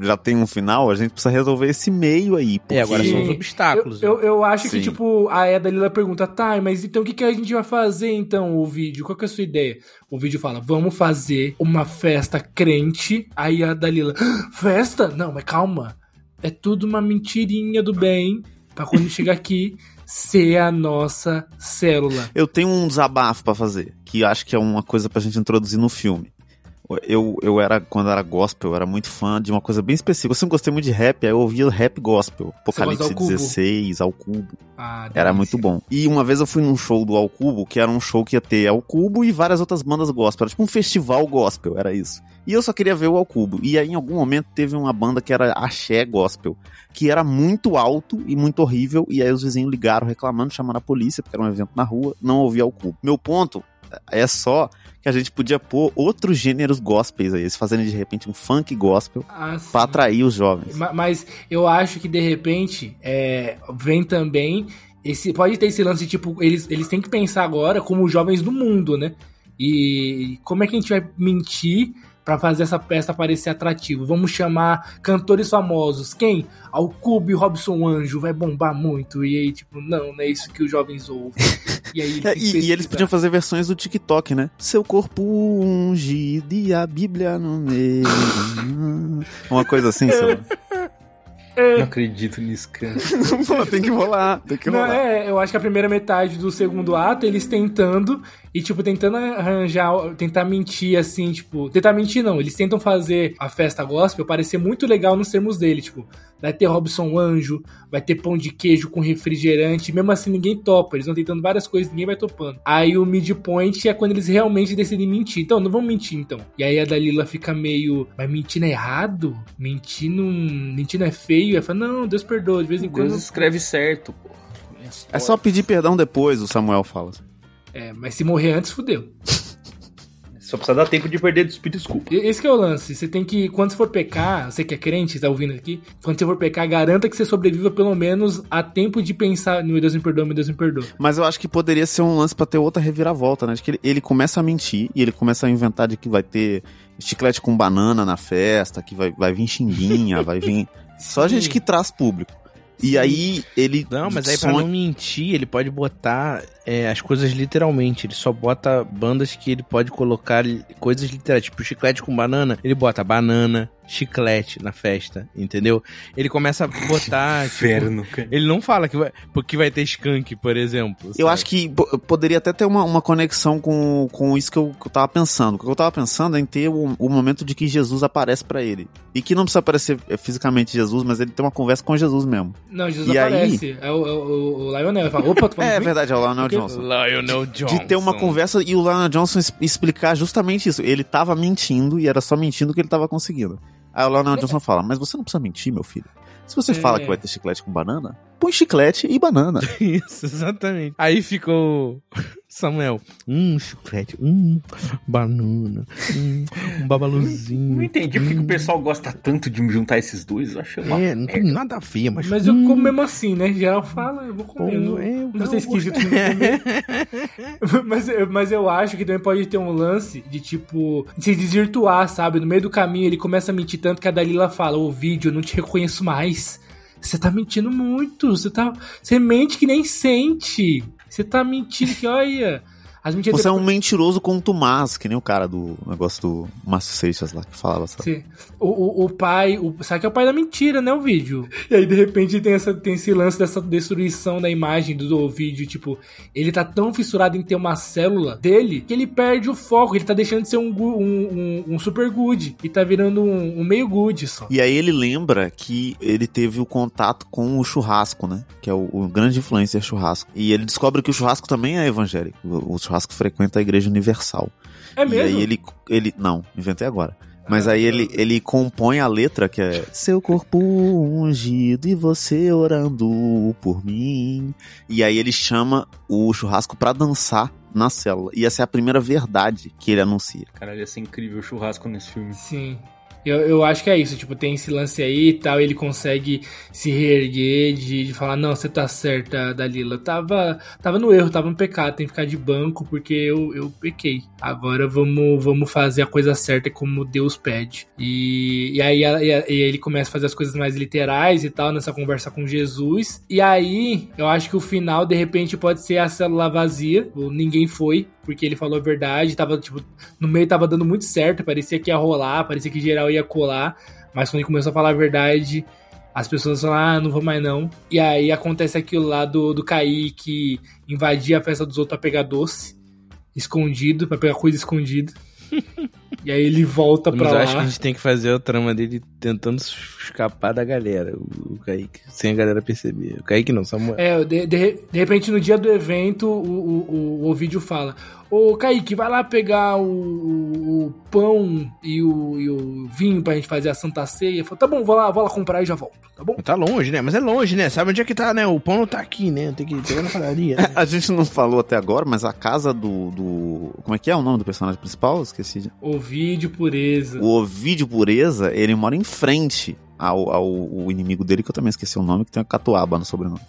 já tem um final, a gente precisa resolver esse meio aí. Porque... É, agora são os obstáculos. Eu, eu, eu acho que, Sim. tipo, a Eda Lila pergunta, tá, mas então o que, que a gente vai fazer então, o vídeo? Qual que é a sua ideia? O vídeo fala, vamos fazer uma festa crente. Aí a Dalila, "Ah, festa? Não, mas calma. É tudo uma mentirinha do bem. Pra quando chegar aqui, ser a nossa célula. Eu tenho um desabafo pra fazer, que acho que é uma coisa pra gente introduzir no filme. Eu, eu era, quando era gospel, eu era muito fã de uma coisa bem específica. Eu sempre gostei muito de rap, aí eu ouvia rap gospel. Apocalipse Ao Cubo? 16, ao cubo. Ah, Era muito bom. E uma vez eu fui num show do Ao Cubo, que era um show que ia ter Ao Cubo e várias outras bandas gospel. Era tipo um festival gospel, era isso. E eu só queria ver o Ao Cubo. E aí em algum momento teve uma banda que era Axé Gospel, que era muito alto e muito horrível. E aí os vizinhos ligaram reclamando, chamando a polícia, porque era um evento na rua, não ouvia Ao Cubo. Meu ponto é só que a gente podia pôr outros gêneros gospels aí, eles fazendo de repente um funk gospel Ah, pra atrair os jovens. Ma- Mas eu acho que de repente é, vem também esse pode ter esse lance de, tipo eles, eles têm que pensar agora como jovens do mundo, né? E como é que a gente vai mentir pra fazer essa peça parecer atrativo? Vamos chamar cantores famosos. Quem? Alcube Robson Anjo vai bombar muito. E aí tipo não, não é isso que os jovens ouvem. E aí É, e, e eles podiam fazer versões do TikTok, né? Seu corpo ungido e a Bíblia no meio. Uma coisa assim, sei lá. Não acredito nisso, cara. Pô, tem que rolar, tem que Não, rolar. é, eu acho que a primeira metade do segundo ato, eles tentando, e, tipo, tentando arranjar, tentar mentir, assim, tipo, tentar mentir não, eles tentam fazer a festa gospel parecer muito legal nos termos dele, tipo, vai ter Robson Anjo, vai ter pão de queijo com refrigerante, mesmo assim ninguém topa, eles vão tentando várias coisas, ninguém vai topando. Aí o midpoint é quando eles realmente decidem mentir, então, não vão mentir, então. E aí a Dalila fica meio, mas mentir não é errado? Mentir não, mentir não é feio? Ela fala, não, Deus perdoa, de vez em quando... Deus escreve certo, pô. É só pedir perdão depois, o Samuel fala. É, mas se morrer antes, fudeu. Só precisa dar tempo de perder de pedir desculpa. E- Esse que é o lance. Você tem que, quando você for pecar, você que é crente, tá ouvindo aqui, quando você for pecar, garanta que você sobreviva pelo menos a tempo de pensar, meu Deus me perdoa, meu Deus me perdoa. Mas eu acho que poderia ser um lance pra ter outra reviravolta, né? De que ele, ele começa a mentir e ele começa a inventar de que vai ter chiclete com banana na festa, que vai, vai vir xinguinha, vai vir. Só Sim. gente que traz público. E aí ele. Não, mas aí pra não mentir, ele pode botar é, as coisas literalmente. Ele só bota bandas que ele pode colocar coisas literais. Tipo, chiclete com banana, ele bota banana, chiclete na festa, entendeu? Ele começa a botar. tipo, Inferno, cara. ele não fala que vai, porque vai ter skunk, por exemplo. Eu sabe? acho que po- poderia até ter uma, uma conexão com, com isso que eu, que eu tava pensando. O que eu tava pensando é em ter o, o momento de que Jesus aparece pra ele. E que não precisa aparecer é, fisicamente Jesus, mas ele tem uma conversa com Jesus mesmo. Não, Jesus E aí? aparece. É o, é o, o Lionel. Ele fala, opa, tu É, verdade, é o Lionel Johnson. Lionel Johnson. De ter uma conversa e o Lionel Johnson explicar justamente isso. Ele tava mentindo e era só mentindo que ele tava conseguindo. Aí o Lionel Johnson fala, mas você não precisa mentir, meu filho. Se você É. fala que vai ter chiclete com banana, põe chiclete e banana. Isso, exatamente. Aí ficou Samuel. Hum, chiclete. Hum, banana. Hum, um babaluzinho. Não entendi porque que hum. o pessoal gosta tanto de juntar esses dois. Eu achei uma É, não tem nada a ver, mas. Mas eu hum, como mesmo assim, né? Geral fala, eu vou comer. é, não vou não, ser esquisito não comer. mas, eu- mas eu acho que também pode ter um lance de tipo se desvirtuar, sabe? No meio do caminho ele começa a mentir tanto que a Dalila fala: Ô vídeo, eu não te reconheço mais. Você tá mentindo muito. Você tá. Você mente que nem sente. Você tá mentindo que, olha. Você é um mentiroso contumaz, que nem o cara do negócio do Márcio Seixas lá que falava, sabe? Sim. O, o, o pai, o, sabe que é o pai da mentira, né, o vídeo? E aí, de repente, tem, essa, tem esse lance dessa destruição da imagem do, do vídeo. Tipo, ele tá tão fissurado em ter uma célula dele que ele perde o foco. Ele tá deixando de ser um, um, um, um super good e tá virando um, um meio good só. E aí ele lembra que ele teve o contato com o churrasco, né? Que é o, o grande influencer churrasco. E ele descobre que o churrasco também é evangélico. O, o churrasco frequenta a igreja universal. É E mesmo? aí ele, ele. Não, inventei agora. Mas aí ele, ele compõe a letra que é Seu corpo ungido e você orando por mim. E aí ele chama o churrasco pra dançar na célula. E essa é a primeira verdade que ele anuncia. Caralho, ia ser incrível o churrasco nesse filme. Sim. Eu, eu acho que é isso, tipo, tem esse lance aí e tal, ele consegue se reerguer de, de falar, não, você tá certa, Dalila, tava, tava no erro, tava no pecado, tem que ficar de banco porque eu, eu pequei. Agora vamos, vamos fazer a coisa certa como Deus pede. E, e, aí, e e ele começa a fazer as coisas mais literais e tal, nessa conversa com Jesus. E aí, eu acho que o final, de repente, pode ser a célula vazia, ou ninguém foi, porque ele falou a verdade, tava, tipo, no meio tava dando muito certo, parecia que ia rolar, parecia que geral ia colar, mas quando ele começou a falar a verdade, as pessoas falaram, ah, não vou mais não. E aí acontece aquilo lá do, do Kaique invadir a festa dos outros pra pegar doce, escondido, pra pegar coisa escondida. e aí ele volta Mas pra eu lá. acho que a gente tem que fazer a trama dele tentando escapar da galera, o, o Kaique, sem a galera perceber. O Kaique não, Samuel. É, de, de, de repente no dia do evento o, o, o, o vídeo fala: Ô Kaique, vai lá pegar o, o, o pão e o, e o vinho pra gente fazer a Santa Ceia. Fala, tá bom, vou lá, vou lá comprar e já volto, tá bom? Tá longe, né? Mas é longe, né? Sabe onde é que tá, né? O pão não tá aqui, né? Tem que pegar na padaria. né? A gente não falou até agora, mas a casa do, do. Como é que é o nome do personagem principal? Esqueci. O vídeo pureza. O Ovidio Pureza, ele mora em frente ao, ao, ao inimigo dele, que eu também esqueci o nome, que tem a Catuaba no sobrenome.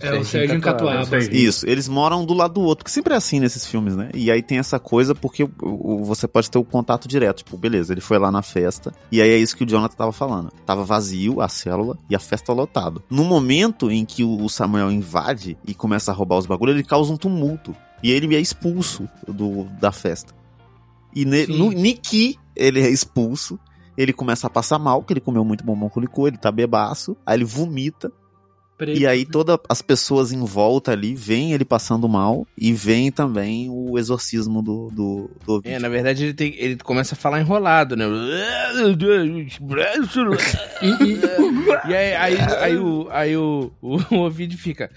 É o Sérgio Catuaba. Sérgio. Isso, eles moram do lado do outro, que sempre é assim nesses filmes, né? E aí tem essa coisa porque você pode ter o contato direto. Tipo, beleza, ele foi lá na festa, e aí é isso que o Jonathan tava falando. Tava vazio a célula e a festa lotado. No momento em que o Samuel invade e começa a roubar os bagulhos, ele causa um tumulto. E ele é expulso do, da festa. E ne, no Niki, ele é expulso. Ele começa a passar mal, que ele comeu muito bombom com licor, ele tá bebaço. Aí ele vomita. Preto. E aí todas as pessoas em volta ali veem ele passando mal e veem também o exorcismo do, do, do Ovidio. É, na verdade ele, tem, ele começa a falar enrolado, né? E, e- E aí, aí, aí, o, aí o, o, o Ovidio fica.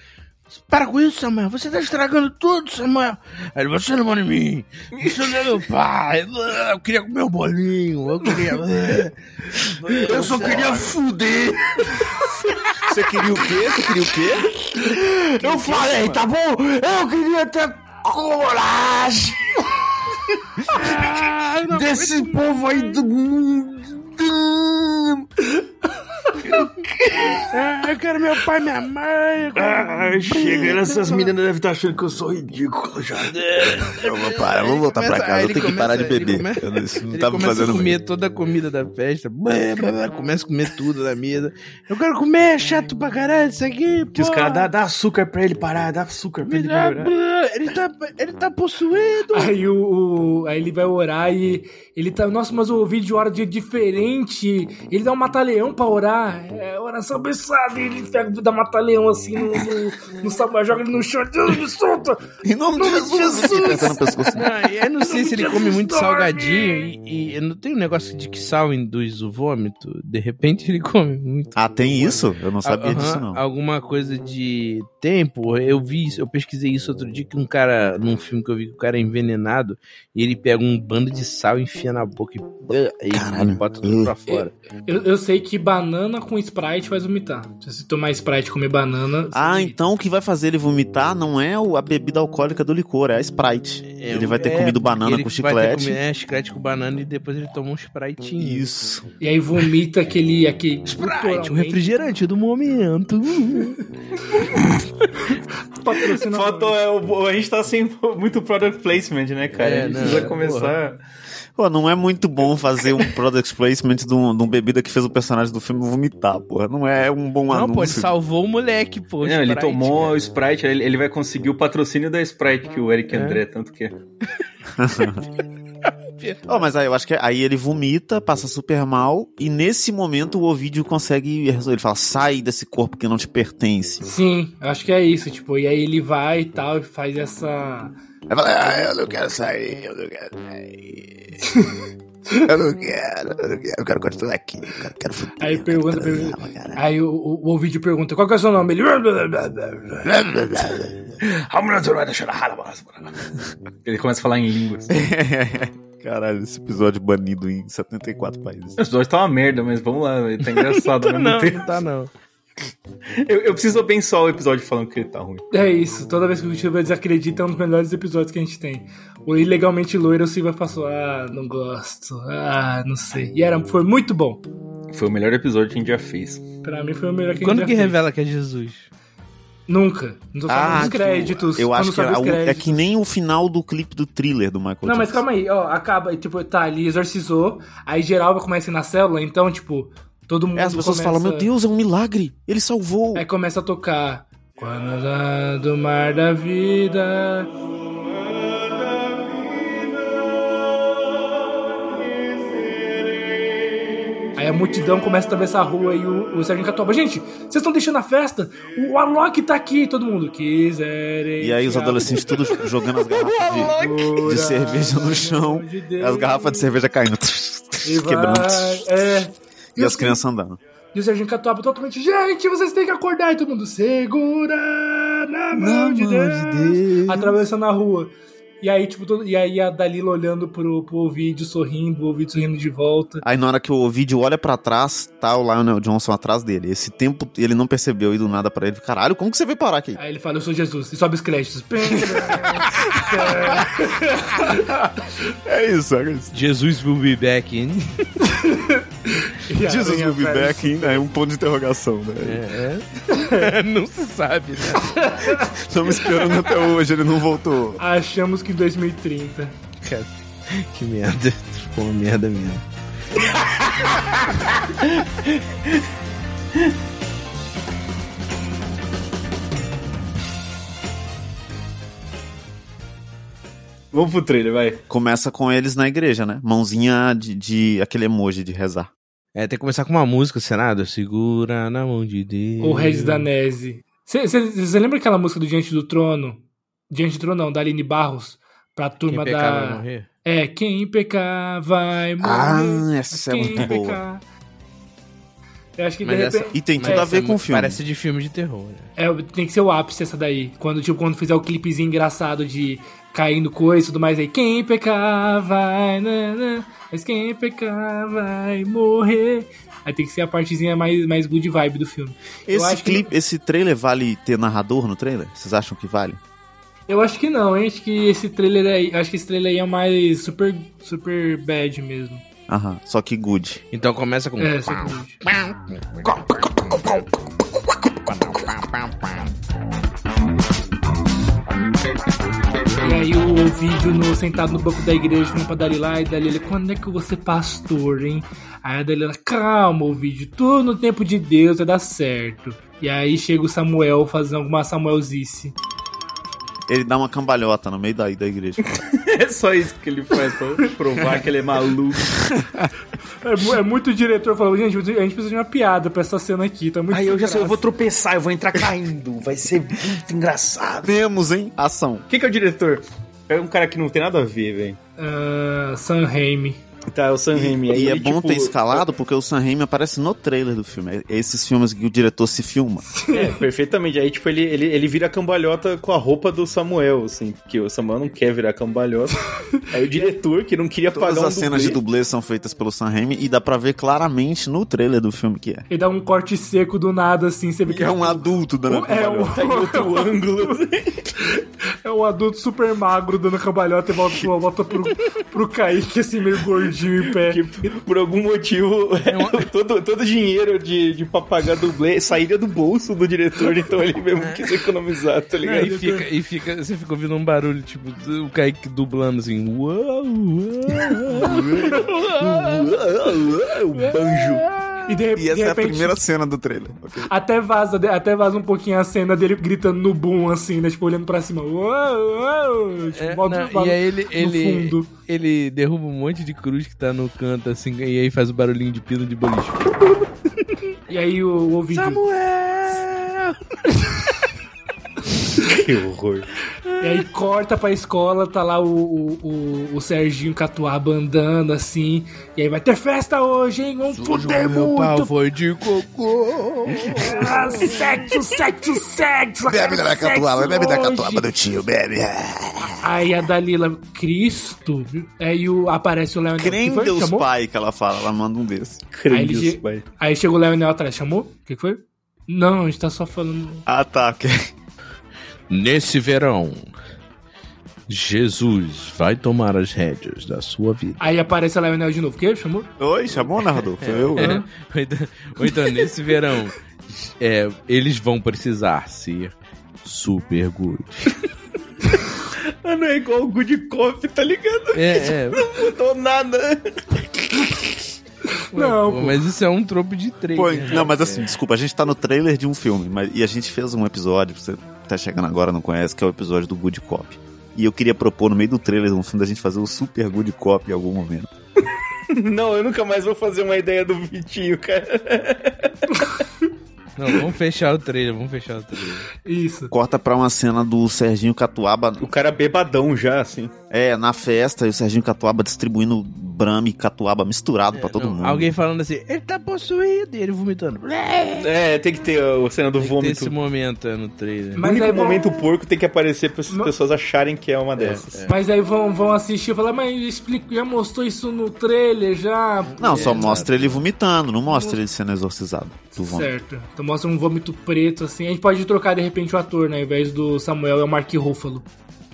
Para com isso, Samuel. Você tá estragando tudo, Samuel. Aí ele, você não manda em mim. Você não é meu pai. Eu queria comer um bolinho. Eu queria. Eu só queria fuder. Você queria o quê? Você queria o quê? Eu falei, tá bom? Eu queria ter coragem desse povo aí do mundo. Ah, eu quero meu pai minha mãe. eu quero- Ah, chega, essas meninas devem estar achando que eu sou ridículo já. Vamos parar, vamos voltar pra Começa- casa. aí Eu tenho que parar de beber. começa- Eu não- Isso não Ele tá me começa fazendo a comer toda a comida da festa. Começa a comer tudo da mesa. Eu quero comer, é chato pra caralho isso aqui. Que os caras dá, dá açúcar pra ele parar, dá açúcar pra Me ele parar. Ele tá, ele tá possuído. Aí, o, o- aí ele vai orar e ele tá. Nossa, mas o vídeo ora de diferente. Ele dá um mata-leão pra orar. É oração abençoada. E ele pega dá mata-leão assim no, no, no Samuel, joga ele no chão. Deus me solta! Em nome de Jesus! O pescoço. Não, eu não sei se ele come muito Dorme. salgadinho e, e não tem um negócio de que sal induz o vômito. De repente ele come muito. Ah, tem isso? Eu não sabia Aham, disso, não. Alguma coisa de tempo. Eu vi eu pesquisei isso outro dia que um cara, num filme que eu vi que o cara é envenenado e ele pega um bando de sal e enfia na boca e, e bota tudo pra fora. Eu, eu sei que banana com Sprite faz vomitar. Se você tomar Sprite e comer banana. Ah, vomita. então o que vai fazer ele vomitar não é o- a bebida alcoólica do licor, é a Sprite. É, ele vai ter é, comido banana ele com vai ter chiclete. comido, é, chiclete com banana e depois ele toma um Spritezinho. Isso. E aí vomita aquele. aquele Sprite, o culturalmente refrigerante do momento. patrocinador. Foto é o, a gente tá sem muito product placement, né, cara? É, a gente não, precisa é, começar. Pô, não é muito bom fazer um product placement de, um, de uma bebida que fez o personagem do filme vomitar, porra. Não é um bom Não, anúncio. pô, ele salvou o moleque, pô. Não, ele Sprite, tomou cara. o Sprite, ele, ele vai conseguir o patrocínio da Sprite que o Eric André tanto quer. Oh, mas aí eu acho que aí ele vomita, passa super mal, e nesse momento o Ovidio consegue resolver. Ele fala: sai desse corpo que não te pertence. Sim, eu acho que é isso, tipo, e aí ele vai e tal, e faz essa. Aí fala: ah, eu não quero sair, eu não quero sair. Eu não quero, eu não quero, eu quero continuar aqui, eu quero, quero fuder, Aí eu quero pergunta, pergunta-. Aí o, o, o vídeo pergunta, qual que é o seu nome? Ele. Ele começa a falar em línguas. Caralho, esse episódio banido em 74 países. O episódio tá uma merda, mas vamos lá, ele tá engraçado. mesmo Não, tempo. não tá não. Eu, eu preciso abençoar o episódio falando que ele tá ruim. É isso, toda vez que o Silva desacredita é um dos melhores episódios que a gente tem. O Ilegalmente Loiro, o Silva passou, ah, não gosto, ah, não sei. E era, foi muito bom. Foi o melhor episódio que a gente já fez. Pra mim foi o melhor que a Quando gente que já fez. revela que é Jesus? Nunca. Não tô falando dos que- créditos. Eu acho que é, é que nem o final do clipe do thriller do Michael Não, mas Jackson. calma aí, ó, acaba, tipo, tá, ele exorcizou, aí geral começa a ir na célula, então, tipo, todo mundo É, as pessoas começa... falam, meu Deus, é um milagre, ele salvou. Aí começa a tocar. Quando do mar da vida. Aí a multidão começa a atravessar a rua e o, o Serginho Catoba. Gente, vocês estão deixando a festa? O Alok tá aqui, todo mundo. Quiserem. E aí os adolescentes todos jogando as garrafas de, de cerveja no chão, de as garrafas de cerveja caindo, E vai, quebrando, É. e as os- crianças andando. E o Serginho Catuaba totalmente, gente, vocês têm que acordar. E todo mundo, segura na mão, de, mão Deus. de Deus. Atravessando a rua. E aí, tipo, todo- e aí a Dalila olhando pro, pro vídeo, sorrindo, o vídeo sorrindo de volta. Aí na hora que o vídeo olha pra trás, tá o Lionel Johnson atrás dele. Esse tempo ele não percebeu e do nada pra ele, caralho, como que você veio parar aqui? Aí ele fala, eu sou Jesus. E sobe os créditos. É isso, é isso. Jesus will be back in. E Jesus will be back in, é um ponto de interrogação, né? É. não se sabe, né? Estamos esperando até hoje, ele não voltou. Achamos que em 2030. Cara, que merda. Ficou uma merda mesmo. Vamos pro trailer, vai. Começa com eles na igreja, né? Mãozinha de, de aquele emoji de rezar. É, tem que começar com uma música, Senado. Segura na mão de Deus. Ou Regis Danese. Você lembra aquela música do Diante do Trono? Diante do Trono, não, da Aline Barros. Pra turma Quem pecar vai da. morrer? É, quem pecar vai morrer. Ah, essa é quem muito boa. pecar. Eu acho que Mas de essa- repente. E tem tudo É, a ver Essa com o filme. Parece de filme de terror. Né? É, tem que ser o ápice essa daí. Quando, tipo, quando fizer o clipezinho engraçado de caindo coisa e tudo mais aí. Quem pecar vai. né, né, mas quem pecar vai morrer. Aí tem que ser a partezinha mais, mais good vibe do filme. Eu Esse acho que- clipe, esse trailer vale ter narrador no trailer? Vocês acham que vale? Eu acho que não, hein? Acho que esse trailer aí. Acho que esse trailer aí é mais super, super bad mesmo. Aham, só que good. Então começa com. É, super good. Aí o vídeo no, sentado no banco da igreja com pra Dalila e Dalila, quando é que eu vou ser pastor, hein? Aí a Dalila, calma, o vídeo, tudo no tempo de Deus vai dar certo. E aí chega o Samuel fazendo alguma Samuelzice. Ele dá uma cambalhota no meio da, da igreja. É só isso que ele faz pra provar que ele é maluco. É, é muito diretor falando, gente, a gente precisa de uma piada pra essa cena aqui, tá muito Aí eu já sei, eu vou graça." tropeçar, eu vou entrar caindo. Vai ser muito engraçado. Temos, hein? Ação. Quem que é o diretor? É um cara que não tem nada a ver, velho. Ah, Sam Raimi. Tá, é o Sam Raimi. Aí E é ele, bom tipo, ter escalado porque o Sam Raimi aparece no trailer do filme. É esses filmes que o diretor se filma. É, perfeitamente. Aí, tipo, ele, ele, ele vira cambalhota com a roupa do Samuel, assim. Porque o Samuel não quer virar cambalhota. Aí o diretor, que não queria Todas pagar um as cenas de dublê, dublê são feitas pelo Sam Raimi e dá pra ver claramente no trailer do filme que é. Ele dá um corte seco do nada, assim, você vê que Que é um adulto dando É um, tá outro ângulo. é um adulto super magro dando cambalhota e volta, volta pro, pro Kaique, assim, meio gordinho em pé. Que por algum motivo, todo, todo dinheiro de, de pra pagar dublê sairia do bolso do diretor, então ele mesmo quis economizar, tá Não, ligado? e, fica, e fica, você fica ouvindo um barulho, tipo, o Kaique dublando assim. Uau, uau. o banjo. E de, E de essa é a repente, primeira cena do trailer. ok? até, vaza, até vaza um pouquinho a cena dele gritando no boom, assim, né? Tipo, olhando pra cima. Uou, uou, tipo, É, não, e aí ele, ele, fundo. ele derruba um monte de cruz que tá no canto, assim, e aí faz o barulhinho de pino de boliche. E aí o, o vídeo. Samuel! Que horror. E aí corta pra escola, tá lá o, o, o, o Serginho Catuaba andando assim. E aí vai ter festa hoje, hein? Vamos fuder Meu pau muito. foi de cocô. Ah, sexo, sexo, sexo. Bebe da catuaba, bebe da catuaba do tio, bebe. Aí a Dalila, Cristo. Aí o, aparece o Leonel. Crem Que foi? Deus Chamou? Pai que ela fala, ela manda um ele, Crândios, che- pai. aí chegou o Leonel atrás. Chamou? O que que foi? Não, a gente tá só falando. Ah, tá, ok. Nesse verão, Jesus vai tomar as rédeas da sua vida. Aí aparece o Leonel de novo. O que? Chamou? Oi, chamou, narrador? Foi eu? É, ou, então, ou então, nesse verão, é, eles vão precisar ser super good. Ah, não é igual o Good Cop, tá ligado? É, é. Não mudou nada. Não, Pô, pô. mas isso é um tropo de três. Pô, né? não, mas assim, desculpa, a gente tá no trailer de um filme, mas, e a gente fez um episódio, você tá chegando agora não conhece, que é o episódio do Good Cop. E eu queria propor no meio do trailer de um filme da gente fazer o Super Good Cop em algum momento. Não, eu nunca mais vou fazer uma ideia do Vitinho, cara. Não, vamos fechar o trailer, vamos fechar o trailer. Isso. Corta pra uma cena do Serginho Catuaba, O cara bebadão já, assim. é, na festa, e o Serginho Catuaba distribuindo Brahma e Catuaba misturado pra todo Não, mundo. Alguém falando assim, ele tá possuído, e ele vomitando. Tem É, tem que ter a cena do ter vômito. esse momento é, no trailer. O Mas único aí momento porco tem que aparecer pra essas Não- pessoas acharem que é uma dessas. Mas aí vão, vão assistir e falar, mas explica, já mostrou isso no trailer, já. Não, só É, mostra ele vomitando, não mostra ele sendo exorcizado do vômito. Certo. Então mostra um vômito preto, assim. A gente pode trocar de repente o ator, né? Ao invés do Samuel, é o Mark Ruffalo.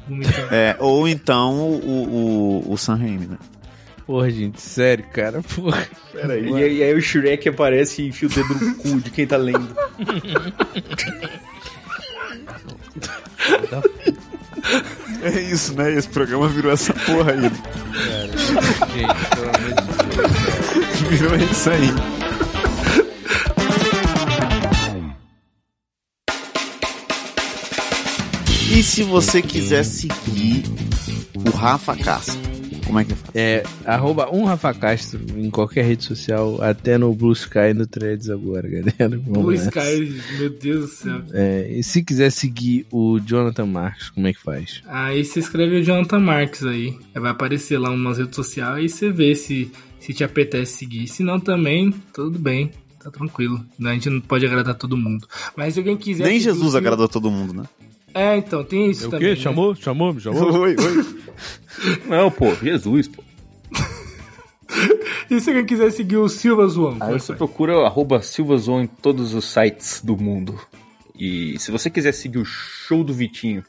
Vomitando. É, ou então o, o, o Sam Raimi, né? Porra, gente, sério, cara, porra. Peraí. E, aí- e aí o Shrek aparece e enfia o dedo no cu de quem tá lendo. É isso, né? Esse programa virou essa porra aí. Gente, pelo amor de Deus. Virou isso aí. E se você quiser seguir o Rafa Castro Como é que faz? É, arroba um Rafa Castro em qualquer rede social, até no Blue Sky e no Threads agora, galera. Vamos Blue nessa. Sky, meu Deus do céu. É, e se quiser seguir o Jonathan Marques, como é que faz? Aí você escreve o Jonathan Marques aí. Aí Vai aparecer lá umas redes sociais e você vê se, se te apetece seguir. Se não também, tudo bem. Tá tranquilo. A gente não pode agradar todo mundo. Mas se alguém quiser. Nem Jesus agradou todo mundo, né? É, então, tem isso É o também. quê? né? Chamou? Chamou? Me chamou? Oi, oi. Não, pô, Jesus, pô. E se alguém quiser seguir o Silva Zoão? Aí é você procura arroba Silvazon em todos os sites do mundo. E se você quiser seguir o show do Vitinho,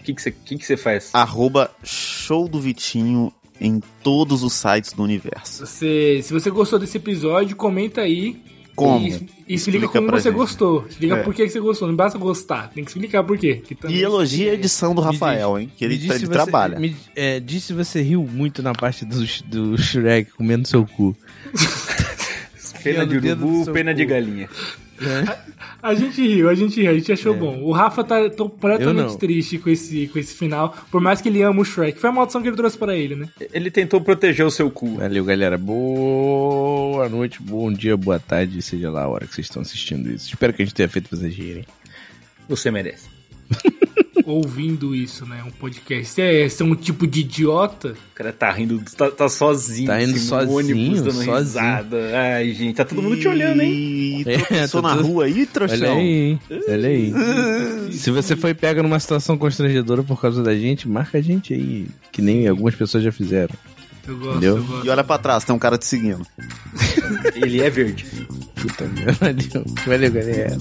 o que, que, você, que, que você faz? Arroba show do Vitinho em todos os sites do universo. Você, se você gostou desse episódio, comenta aí. Como? E, e explica, Explica como você gente. gostou. Explica É. por que você gostou. Não basta gostar, tem que explicar por quê. que também E elogia a edição do Rafael, hein? Que ele, diz ele você- trabalha. Me, é, diz se você riu muito na parte do, do Shrek comendo seu cu. Pena de urubu, pena de cu. galinha. A gente riu, a gente riu, a gente achou É. bom. O Rafa tá completamente triste com esse, com esse final, por mais que ele ama o Shrek. Foi a maldição que ele trouxe pra ele, né? Ele tentou proteger o seu cu. Valeu, galera. Boa noite, bom dia, boa tarde, seja lá a hora que vocês estão assistindo isso. Espero que a gente tenha feito vocês rirem. Você merece. Ouvindo isso, né? Um podcast. Você é, você é um tipo de idiota. O cara tá rindo, tá, tá sozinho. Tá indo assim, no sozinho, ônibus, dando sozinho. risada. Ai, gente, tá todo mundo te olhando, hein? E É, tá na tudo- rua aí, Olha trouxão. aí, hein? olha aí. Se você foi pega numa situação constrangedora por causa da gente, marca a gente aí, que nem algumas pessoas já fizeram. Eu gosto, Entendeu? eu gosto. E olha pra trás, tem um cara te seguindo. Ele é verde. Puta merda. Valeu, valeu galera.